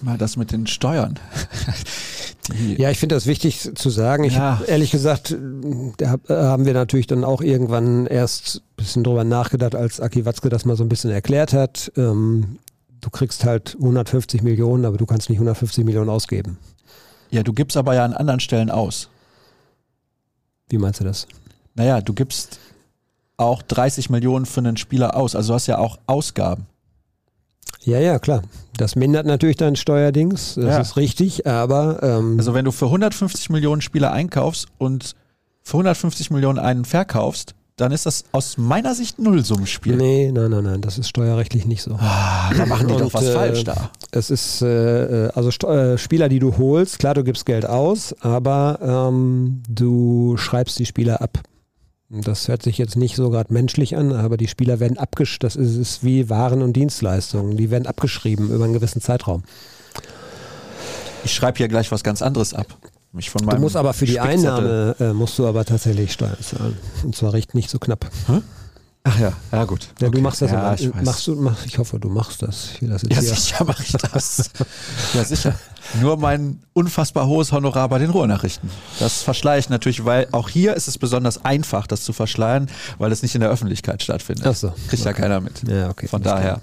Immer das mit den Steuern. ja, ich finde das wichtig zu sagen. Ich ja. ehrlich gesagt, da haben wir natürlich dann auch irgendwann erst ein bisschen drüber nachgedacht, als Aki Watzke das mal so ein bisschen erklärt hat. Ähm, du kriegst halt 150 Millionen, aber du kannst nicht 150 Millionen ausgeben. Ja, du gibst aber ja an anderen Stellen aus. Wie meinst du das? Naja, du gibst auch 30 Millionen für einen Spieler aus. Also du hast ja auch Ausgaben. Ja, ja, klar. Das mindert natürlich dein Steuerdings, das ja. ist richtig, aber. Ähm also, wenn du für 150 Millionen Spieler einkaufst und für 150 Millionen einen verkaufst, dann ist das aus meiner Sicht Nullsummenspiel. Nee, nein, nein, nein, das ist steuerrechtlich nicht so. Ah, da machen die und, doch was äh, falsch da. Es ist, äh, also St äh, Spieler, die du holst, klar, du gibst Geld aus, aber ähm, du schreibst die Spieler ab. Das hört sich jetzt nicht so gerade menschlich an, aber die Spieler werden abgeschrieben. Das ist, ist wie Waren und Dienstleistungen. Die werden abgeschrieben über einen gewissen Zeitraum. Ich schreibe hier gleich was ganz anderes ab. Mich von du musst aber für die Einnahme äh, musst du aber tatsächlich Steuern zahlen. Und zwar recht nicht so knapp. Hä? Ach ja, ja gut. Ja, okay. du machst das ja, aber. Ich, machst du, mach, ich hoffe, du machst das. Ich das ja, hier. sicher mache ich das. ja, sicher. Nur mein unfassbar hohes Honorar bei den Ruhrnachrichten. Das verschleiere ich natürlich, weil auch hier ist es besonders einfach, das zu verschleiern, weil es nicht in der Öffentlichkeit stattfindet. Ach so. Kriegt okay. ja keiner mit. Ja, okay. Von daher. Klar.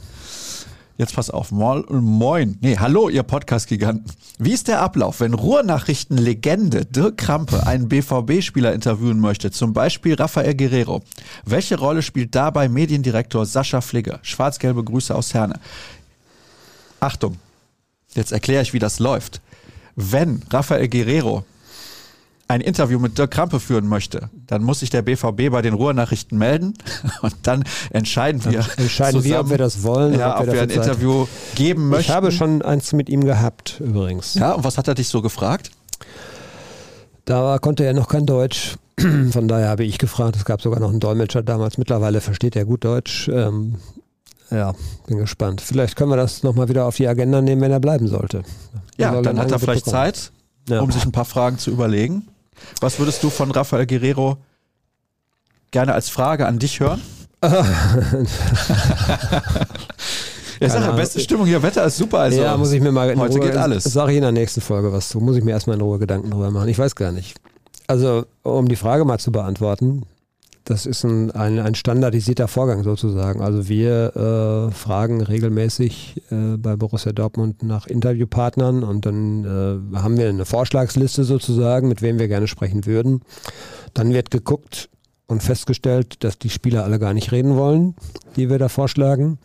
Jetzt pass auf. Moin. Nee, hallo, ihr Podcast-Giganten. Wie ist der Ablauf, wenn Ruhrnachrichten-Legende Dirk Krampe einen BVB-Spieler interviewen möchte, zum Beispiel Rafael Guerrero? Welche Rolle spielt dabei Mediendirektor Sascha Fligger? Schwarz-gelbe Grüße aus Herne. Achtung, jetzt erkläre ich, wie das läuft. Wenn Rafael Guerrero ein Interview mit Dirk Krampe führen möchte, dann muss sich der BVB bei den Ruhrnachrichten melden und dann entscheiden wir. Dann entscheiden zusammen, wir, ob wir das wollen, ja, ob, wir, ob wir ein Interview geben möchten. Ich habe schon eins mit ihm gehabt, übrigens. Ja, und was hat er dich so gefragt? Da konnte er noch kein Deutsch. Von daher habe ich gefragt. Es gab sogar noch einen Dolmetscher damals. Mittlerweile versteht er gut Deutsch. Ähm, ja, bin gespannt. Vielleicht können wir das nochmal wieder auf die Agenda nehmen, wenn er bleiben sollte. Ja, dann hat er vielleicht bekommen. Zeit, ja. um sich ein paar Fragen zu überlegen. Was würdest du von Rafael Guerrero gerne als Frage an dich hören? Ja, ist ja beste Stimmung hier. Wetter ist super. Also ja, muss ich mir mal in Heute Ruhe, geht alles. Sage ich in der nächsten Folge was zu. Muss ich mir erstmal in Ruhe Gedanken drüber machen. Ich weiß gar nicht. Also, um die Frage mal zu beantworten, das ist ein, ein, ein standardisierter Vorgang sozusagen. Also wir äh, fragen regelmäßig äh, bei Borussia Dortmund nach Interviewpartnern und dann äh, haben wir eine Vorschlagsliste sozusagen, mit wem wir gerne sprechen würden. Dann wird geguckt und festgestellt, dass die Spieler alle gar nicht reden wollen, die wir da vorschlagen.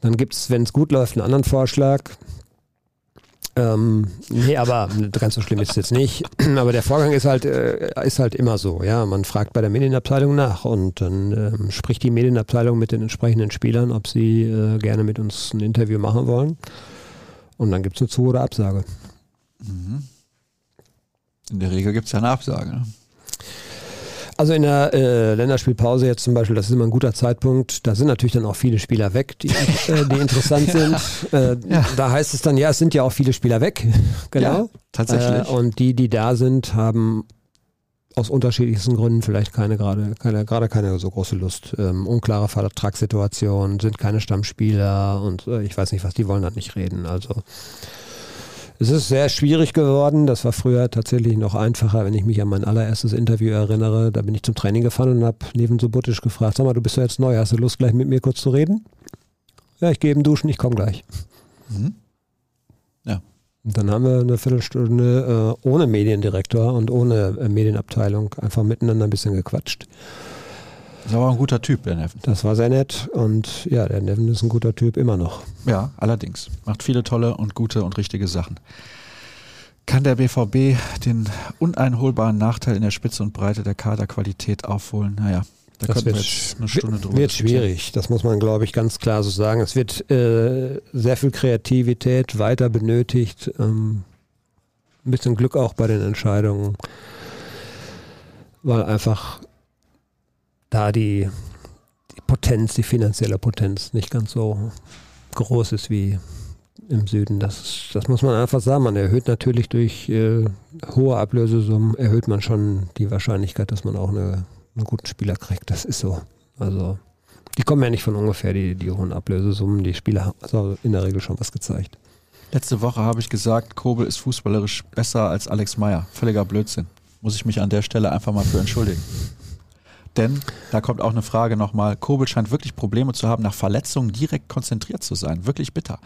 Dann gibt es, wenn es gut läuft, einen anderen Vorschlag. Ähm, nee, aber ganz so schlimm ist es jetzt nicht. Aber der Vorgang ist halt, äh, ist halt immer so. Ja, man fragt bei der Medienabteilung nach und dann ähm, spricht die Medienabteilung mit den entsprechenden Spielern, ob sie äh, gerne mit uns ein Interview machen wollen. Und dann gibt es eine Zu- oder Absage. Mhm. In der Regel gibt es ja eine Absage. Ne? Also in der äh, Länderspielpause jetzt zum Beispiel, das ist immer ein guter Zeitpunkt. Da sind natürlich dann auch viele Spieler weg, die, äh, die interessant sind. Äh, ja. Da heißt es dann, ja, es sind ja auch viele Spieler weg. genau. Ja, tatsächlich. Äh, und die, die da sind, haben aus unterschiedlichsten Gründen vielleicht keine gerade keine gerade keine so große Lust. Ähm, unklare Vertragssituation, sind keine Stammspieler und äh, ich weiß nicht was, die wollen halt nicht reden. Also es ist sehr schwierig geworden. Das war früher tatsächlich noch einfacher, wenn ich mich an mein allererstes Interview erinnere. Da bin ich zum Training gefahren und habe neben Subotisch gefragt, sag mal, du bist ja jetzt neu, hast du Lust gleich mit mir kurz zu reden? Ja, ich gehe eben duschen, ich komme gleich. Mhm. Ja. Und dann haben wir eine Viertelstunde äh, ohne Mediendirektor und ohne äh, Medienabteilung einfach miteinander ein bisschen gequatscht. Das war ein guter Typ, der Neven. Das war sehr nett und ja, der Neven ist ein guter Typ immer noch. Ja, allerdings. Macht viele tolle und gute und richtige Sachen. Kann der BVB den uneinholbaren Nachteil in der Spitze und Breite der Kaderqualität aufholen? Naja, da das wird, jetzt eine Stunde drüber wird schwierig, das muss man, glaube ich, ganz klar so sagen. Es wird äh, sehr viel Kreativität weiter benötigt, ähm, ein bisschen Glück auch bei den Entscheidungen, weil einfach da die, die Potenz, die finanzielle Potenz nicht ganz so groß ist wie im Süden. Das, das muss man einfach sagen. Man erhöht natürlich durch äh, hohe Ablösesummen, erhöht man schon die Wahrscheinlichkeit, dass man auch eine einen guten Spieler kriegt. Das ist so. Also die kommen ja nicht von ungefähr, die, die hohen Ablösesummen. Die Spieler haben also in der Regel schon was gezeigt. Letzte Woche habe ich gesagt, Kobel ist fußballerisch besser als Alex Meyer. Völliger Blödsinn. Muss ich mich an der Stelle einfach mal für entschuldigen. Denn da kommt auch eine Frage nochmal. Kobel scheint wirklich Probleme zu haben, nach Verletzungen direkt konzentriert zu sein. Wirklich bitter.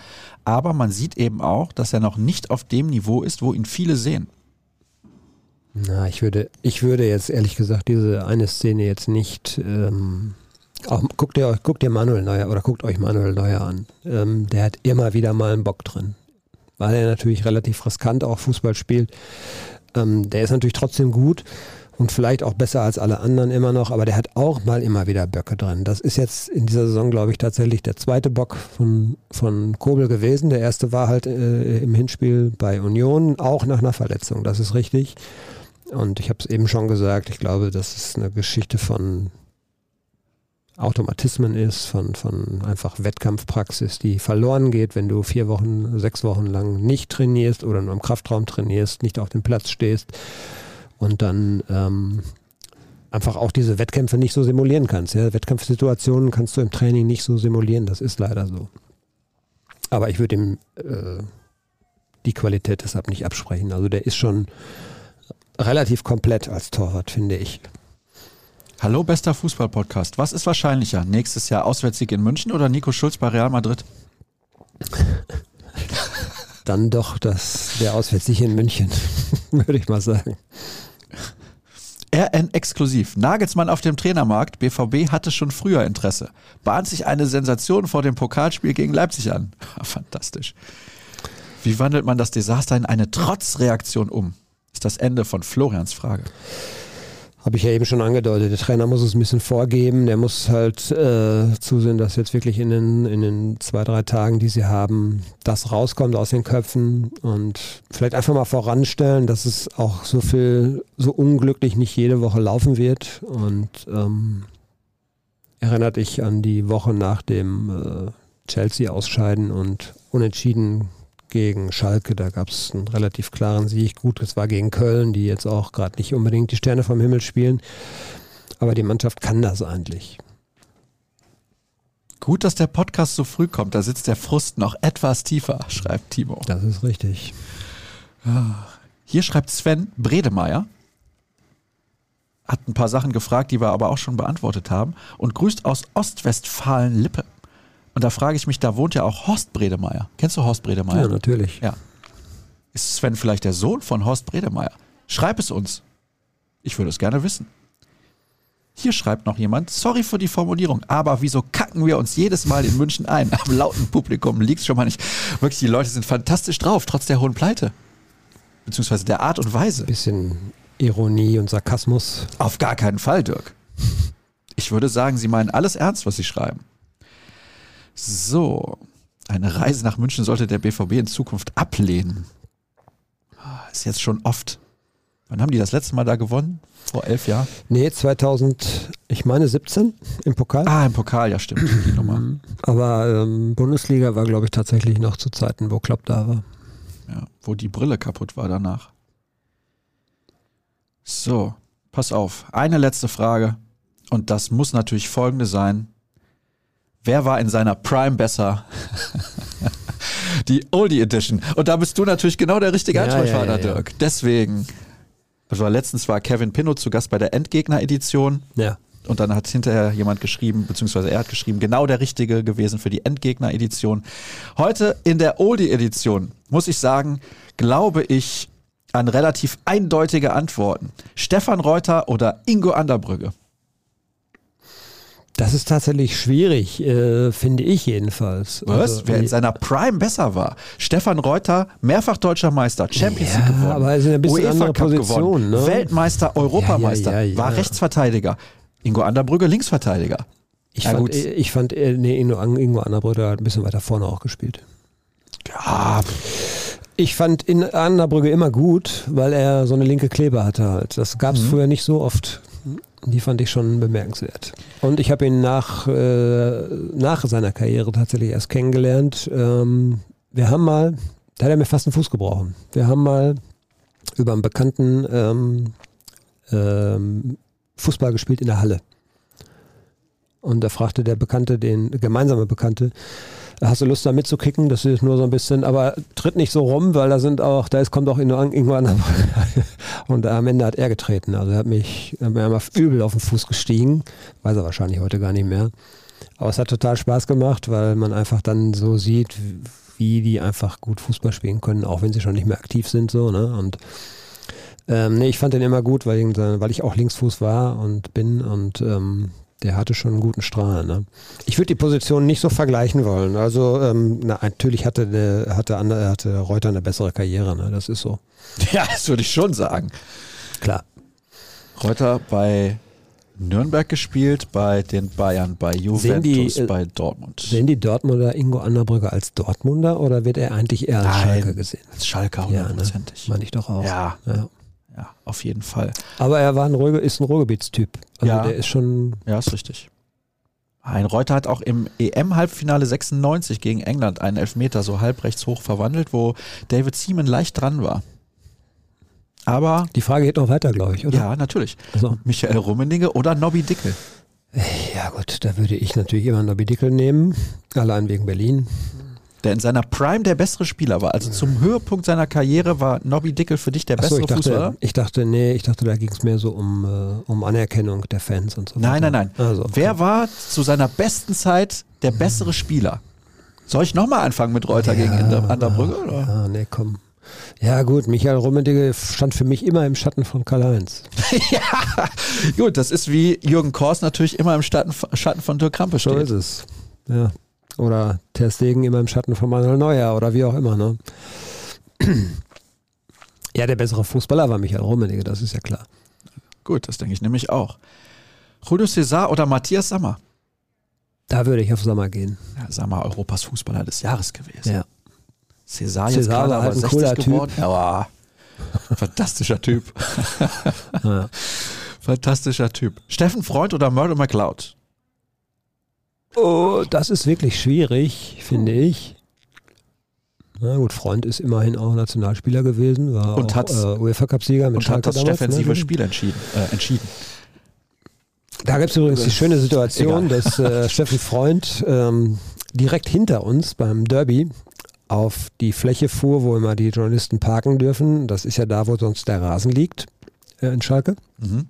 Aber man sieht eben auch, dass er noch nicht auf dem Niveau ist, wo ihn viele sehen. Na, ich würde, ich würde jetzt ehrlich gesagt diese eine Szene jetzt nicht. Ähm, auch, guckt ihr euch, guckt ihr Manuel Neuer oder guckt euch Manuel Neuer an. Ähm, der hat immer wieder mal einen Bock drin. Weil er natürlich relativ riskant auch Fußball spielt. Ähm, der ist natürlich trotzdem gut und vielleicht auch besser als alle anderen immer noch, aber der hat auch mal immer wieder Böcke drin. Das ist jetzt in dieser Saison, glaube ich, tatsächlich der zweite Bock von, von Kobel gewesen. Der erste war halt äh, im Hinspiel bei Union, auch nach einer Verletzung, das ist richtig. Und ich habe es eben schon gesagt, ich glaube, dass es eine Geschichte von Automatismen ist, von, von einfach Wettkampfpraxis, die verloren geht, wenn du vier Wochen, sechs Wochen lang nicht trainierst oder nur im Kraftraum trainierst, nicht auf dem Platz stehst und dann ähm, einfach auch diese Wettkämpfe nicht so simulieren kannst. Ja? Wettkampfsituationen kannst du im Training nicht so simulieren, das ist leider so. Aber ich würde ihm äh, die Qualität deshalb nicht absprechen. Also der ist schon relativ komplett als Torwart, finde ich. Hallo, bester Fußball-Podcast. Was ist wahrscheinlicher? Nächstes Jahr Auswärtssieg in München oder Nico Schulz bei Real Madrid? Dann doch das, der Auswärtssieg in München, würde ich mal sagen. RN exklusiv. Nagelsmann auf dem Trainermarkt. BVB hatte schon früher Interesse. Bahnt sich eine Sensation vor dem Pokalspiel gegen Leipzig an. Fantastisch. Wie wandelt man das Desaster in eine Trotzreaktion um? ist das Ende von Florians Frage. Habe ich ja eben schon angedeutet. Der Trainer muss es ein bisschen vorgeben. Der muss halt äh, zusehen, dass jetzt wirklich in den, in den zwei, drei Tagen, die sie haben, das rauskommt aus den Köpfen und vielleicht einfach mal voranstellen, dass es auch so viel, so unglücklich nicht jede Woche laufen wird. Und ähm, erinnert dich an die Woche nach dem äh, Chelsea-Ausscheiden und Unentschieden gegen Schalke, da gab es einen relativ klaren Sieg. Gut, es war gegen Köln, die jetzt auch gerade nicht unbedingt die Sterne vom Himmel spielen. Aber die Mannschaft kann das eigentlich. Gut, dass der Podcast so früh kommt. Da sitzt der Frust noch etwas tiefer, schreibt Timo. Das ist richtig. Hier schreibt Sven Bredemeier. Hat ein paar Sachen gefragt, die wir aber auch schon beantwortet haben. Und grüßt aus Ostwestfalen-Lippe. Und da frage ich mich, da wohnt ja auch Horst Bredemeier. Kennst du Horst Bredemeier? Ja, natürlich. Ja. Ist Sven vielleicht der Sohn von Horst Bredemeier? Schreib es uns. Ich würde es gerne wissen. Hier schreibt noch jemand, sorry für die Formulierung, aber wieso kacken wir uns jedes Mal in München ein? Am lauten Publikum liegt es schon mal nicht. Wirklich, die Leute sind fantastisch drauf, trotz der hohen Pleite. Beziehungsweise der Art und Weise. Bisschen Ironie und Sarkasmus. Auf gar keinen Fall, Dirk. Ich würde sagen, sie meinen alles ernst, was sie schreiben. So, eine Reise nach München sollte der BVB in Zukunft ablehnen. Ist jetzt schon oft Wann haben die das letzte Mal da gewonnen? Vor elf Jahren? Nee, 2000, ich meine 17 im Pokal. Ah, im Pokal, ja stimmt, die Nummer. Aber ähm, Bundesliga war, glaube ich, tatsächlich noch zu Zeiten, wo Klopp da war. Ja, wo die Brille kaputt war danach. So, pass auf. Eine letzte Frage. Und das muss natürlich folgende sein. Wer war in seiner Prime besser? die Oldie Edition. Und da bist du natürlich genau der richtige Ja, Ansprechpartner, ja, ja. Dirk. Deswegen. War letztens war Kevin Pinnow zu Gast bei der Endgegner-Edition. Ja. Und dann hat hinterher jemand geschrieben, beziehungsweise er hat geschrieben, genau der richtige gewesen für die Endgegner-Edition. Heute in der Oldie-Edition, muss ich sagen, glaube ich an relativ eindeutige Antworten. Stefan Reuter oder Ingo Anderbrügge? Das ist tatsächlich schwierig, äh, finde ich jedenfalls. Was? Also, Wer in seiner Prime besser war? Stefan Reuter, mehrfach deutscher Meister, Champions Ja, League gewonnen, aber ist ein bisschen andere Position, ne? Weltmeister, Europameister, Ja, ja, war Rechtsverteidiger. Ingo Anderbrügge, Linksverteidiger. ich, Ja, fand, gut. ich fand, äh, nee, Ingo, Ingo Anderbrügge hat ein bisschen weiter vorne auch gespielt. Ja, Ich fand in Anderbrügge immer gut, weil er so eine linke Kleber hatte halt. Das gab es Mhm. früher nicht so oft. Die fand ich schon bemerkenswert. Und ich habe ihn nach, äh, nach seiner Karriere tatsächlich erst kennengelernt. Ähm, wir haben mal, da hat er mir fast den Fuß gebrochen. Wir haben mal über einen Bekannten ähm, ähm, Fußball gespielt in der Halle. Und da fragte der Bekannte, den gemeinsame Bekannte, hast du Lust da mitzukicken? Das ist nur so ein bisschen, aber tritt nicht so rum, weil da sind auch, da ist, kommt auch Ingo An-. Und am Ende hat er getreten. Also er hat mich, er einmal übel auf den Fuß gestiegen. Weiß er wahrscheinlich heute gar nicht mehr. Aber es hat total Spaß gemacht, weil man einfach dann so sieht, wie die einfach gut Fußball spielen können, auch wenn sie schon nicht mehr aktiv sind, so, ne? Und ähm, nee, ich fand den immer gut, weil, weil ich auch Linksfuß war und bin und ähm, der hatte schon einen guten Strahl. Ne? Ich würde die Position nicht so vergleichen wollen. Also ähm, na, natürlich hatte, der, hatte, Ander- hatte Reuter eine bessere Karriere. Ne? Das ist so. ja, das würde ich schon sagen. Klar. Reuter bei Nürnberg gespielt, bei den Bayern, bei Juventus, die, äh, bei Dortmund. Sehen die Dortmunder Ingo Anderbrügge als Dortmunder oder wird er eigentlich eher als Nein. Schalke gesehen? Als Schalker Ja, ne? hundertprozentig. Meine ich doch auch. Ja. ja. Ja, auf jeden Fall. Aber er war ein Ruhrge ist ein Ruhrgebietstyp. Also Ja. der ist schon. Ja, ist richtig. Ein Reuter hat auch im EM-Halbfinale 96 gegen England einen Elfmeter so halb rechts hoch verwandelt, wo David Seaman leicht dran war. Aber, Die Frage geht noch weiter, glaube ich, oder? ja, natürlich. So. Michael Rummenigge oder Nobby Dickel. Ja gut, da würde ich natürlich immer Nobby Dickel nehmen. Allein wegen Berlin. Der in seiner Prime der bessere Spieler war. Also zum Höhepunkt seiner Karriere war Nobby Dickel für dich der bessere ich dachte, Fußballer? ich dachte, nee, ich dachte, da ging es mehr so um, äh, um Anerkennung der Fans und so Nein, weiter. nein, nein. Also, okay. Wer war zu seiner besten Zeit der bessere Spieler? Soll ich nochmal anfangen mit Reuter gegen Ander- Anderbrügge? Oder? Ja, nee, komm. Ja gut, Michael Rummenigge stand für mich immer im Schatten von Karl-Heinz. ja, gut, das ist wie Jürgen Kors natürlich immer im Schatten, Schatten von Dirk Krampe So steht. ist es. Ja. Oder Ter Stegen immer im Schatten von Manuel Neuer oder wie auch immer. Ne? Ja, der bessere Fußballer war Michael Rummenigge, das ist ja klar. Gut, das denke ich nämlich auch. Julio César oder Matthias Sammer? Da würde ich auf Sommer gehen. Ja, Sammer, Europas Fußballer des Jahres gewesen. Ja. César jetzt César war halt ein 60 cooler Typ. geworden. Ja, wow. fantastischer Typ. Ja. Fantastischer Typ. Steffen Freund oder Murdo McLeod? Oh, das ist wirklich schwierig, finde ich. Na gut, Freund ist immerhin auch Nationalspieler gewesen, war Und auch äh, UEFA-Cup-Sieger mit Und hat das damals, defensive ne? Spiel entschieden. Äh, entschieden. Da gibt es übrigens die schöne Situation, dass äh, Steffen Freund ähm, direkt hinter uns beim Derby auf die Fläche fuhr, wo immer die Journalisten parken dürfen. Das ist ja da, wo sonst der Rasen liegt äh, in Schalke. Mhm.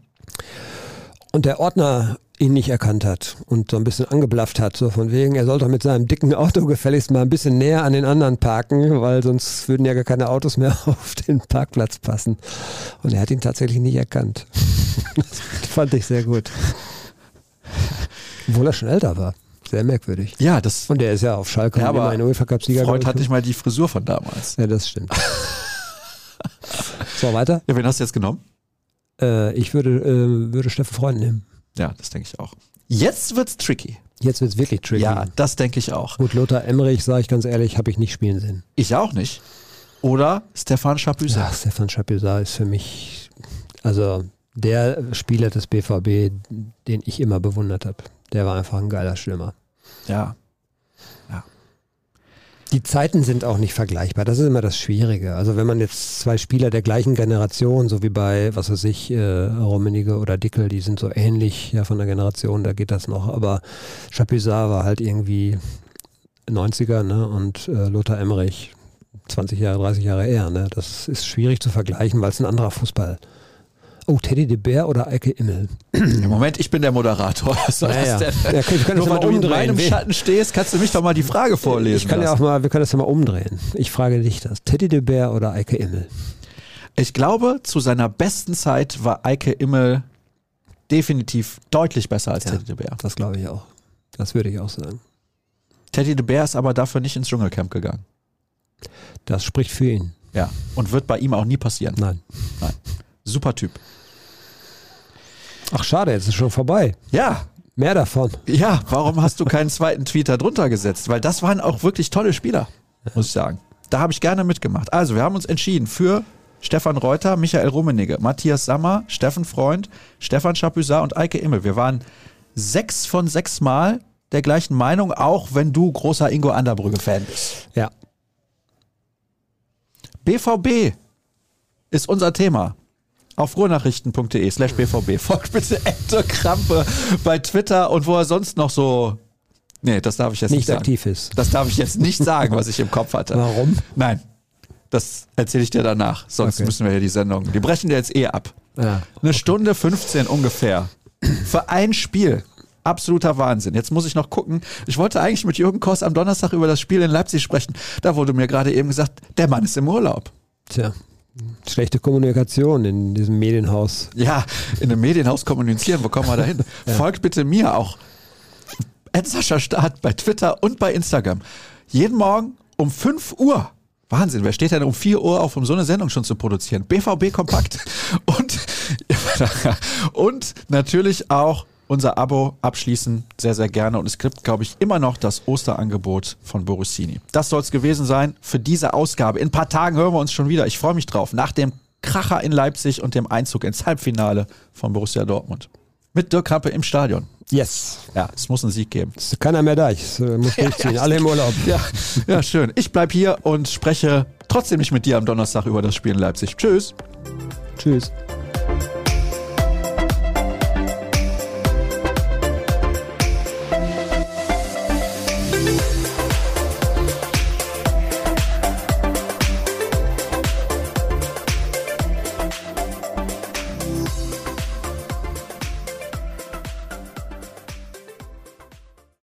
Und der Ordner ihn nicht erkannt hat und so ein bisschen angeblafft hat, so von wegen, er soll doch mit seinem dicken Auto gefälligst mal ein bisschen näher an den anderen parken, weil sonst würden ja gar keine Autos mehr auf den Parkplatz passen. Und er hat ihn tatsächlich nicht erkannt. Das fand ich sehr gut. Obwohl er schon älter war. Sehr merkwürdig. Ja, das Und er ist ja auf Schalke Ja, aber ein UEFA-Cup-Sieger. Freund glaub hat ich, nicht mal die Frisur von damals. Ja, das stimmt. so, weiter. Ja, wen hast du jetzt genommen? Äh, ich würde, äh, würde Steffen Freund nehmen. Ja, das denke ich auch. Jetzt wird's tricky. Jetzt wird es wirklich tricky. Ja, das denke ich auch. Gut, Lothar Emmerich, sage ich ganz ehrlich, habe ich nicht spielen sehen. Ich auch nicht. Oder Stefan Chapuisat. Ja, Stefan Chapuisat ist für mich Also der Spieler des BVB, den ich immer bewundert habe, der war einfach ein geiler Stürmer. Ja. Die Zeiten sind auch nicht vergleichbar. Das ist immer das Schwierige. Also wenn man jetzt zwei Spieler der gleichen Generation, so wie bei, was weiß ich, äh, Rummenigge oder Dickel, die sind so ähnlich ja von der Generation, da geht das noch. Aber Chapuisat war halt irgendwie 90er ne? und äh, Lothar Emmerich 20 Jahre, 30 Jahre eher. Ne? Das ist schwierig zu vergleichen, weil es ein anderer Fußball ist. Oh, Teddy de Bär oder Eike Immel? Im Moment, ich bin der Moderator. Was soll Ja, das ja. denn? Ja, Nur weil du mal in meinem umdrehen. Schatten stehst, kannst du mich doch mal die Frage vorlesen. Ich kann ja auch mal, wir können das ja mal umdrehen. Ich frage dich das. Teddy de Bär oder Eike Immel? Ich glaube, zu seiner besten Zeit war Eike Immel definitiv deutlich besser als Ja. Teddy de Bär. Das glaube ich auch. Das würde ich auch sagen. Teddy de Bär ist aber dafür nicht ins Dschungelcamp gegangen. Das spricht für ihn. Ja. Und wird bei ihm auch nie passieren. Nein. Super Typ. Ach schade, jetzt ist schon vorbei. Ja, Mehr davon. Ja, warum hast du keinen zweiten Tweet da drunter gesetzt? Weil das waren auch wirklich tolle Spieler, muss ich sagen. Da habe ich gerne mitgemacht. Also, wir haben uns entschieden für Stefan Reuter, Michael Rummenigge, Matthias Sammer, Steffen Freund, Stefan Chapuisat und Eike Immel. Wir waren sechs von sechs Mal der gleichen Meinung, auch wenn du großer Ingo Anderbrügge-Fan bist. Ja. BVB ist unser Thema. Auf ruhrnachrichten.de slash BVB. Folgt bitte Ente Krampe bei Twitter und wo er sonst noch so. Nee, das darf ich jetzt nicht, Nicht sagen. aktiv ist. Das darf ich jetzt nicht sagen, was ich im Kopf hatte. Warum? Nein. Das erzähle ich dir danach. Sonst Okay. müssen wir hier die Sendung. Die brechen dir jetzt eh ab. Ja. Eine Stunde 15 ungefähr. Für ein Spiel. Absoluter Wahnsinn. Jetzt muss ich noch gucken. Ich wollte eigentlich mit Jürgen Koss am Donnerstag über das Spiel in Leipzig sprechen. Da wurde mir gerade eben gesagt, der Mann ist im Urlaub. Tja. Schlechte Kommunikation in diesem Medienhaus. Ja, in einem Medienhaus kommunizieren, wo kommen wir da hin? Folgt bitte mir auch. Ed Sascha Start bei Twitter und bei Instagram. Jeden Morgen um 5 Uhr. Wahnsinn, wer steht denn um 4 Uhr auf, um so eine Sendung schon zu produzieren? BVB Kompakt. Und, und natürlich auch unser Abo abschließen, sehr, sehr gerne. Und es gibt, glaube ich, immer noch das Osterangebot von Borussini. Das soll es gewesen sein für diese Ausgabe. In ein paar Tagen hören wir uns schon wieder. Ich freue mich drauf. Nach dem Kracher in Leipzig und dem Einzug ins Halbfinale von Borussia Dortmund. Mit Dirk Krampe im Stadion. Yes. Ja, es muss einen Sieg geben. Ist keiner mehr da. Ich äh, muss durchziehen. Alle im Urlaub. Ja, ja, schön. Ich bleib hier und spreche trotzdem nicht mit dir am Donnerstag über das Spiel in Leipzig. Tschüss. Tschüss.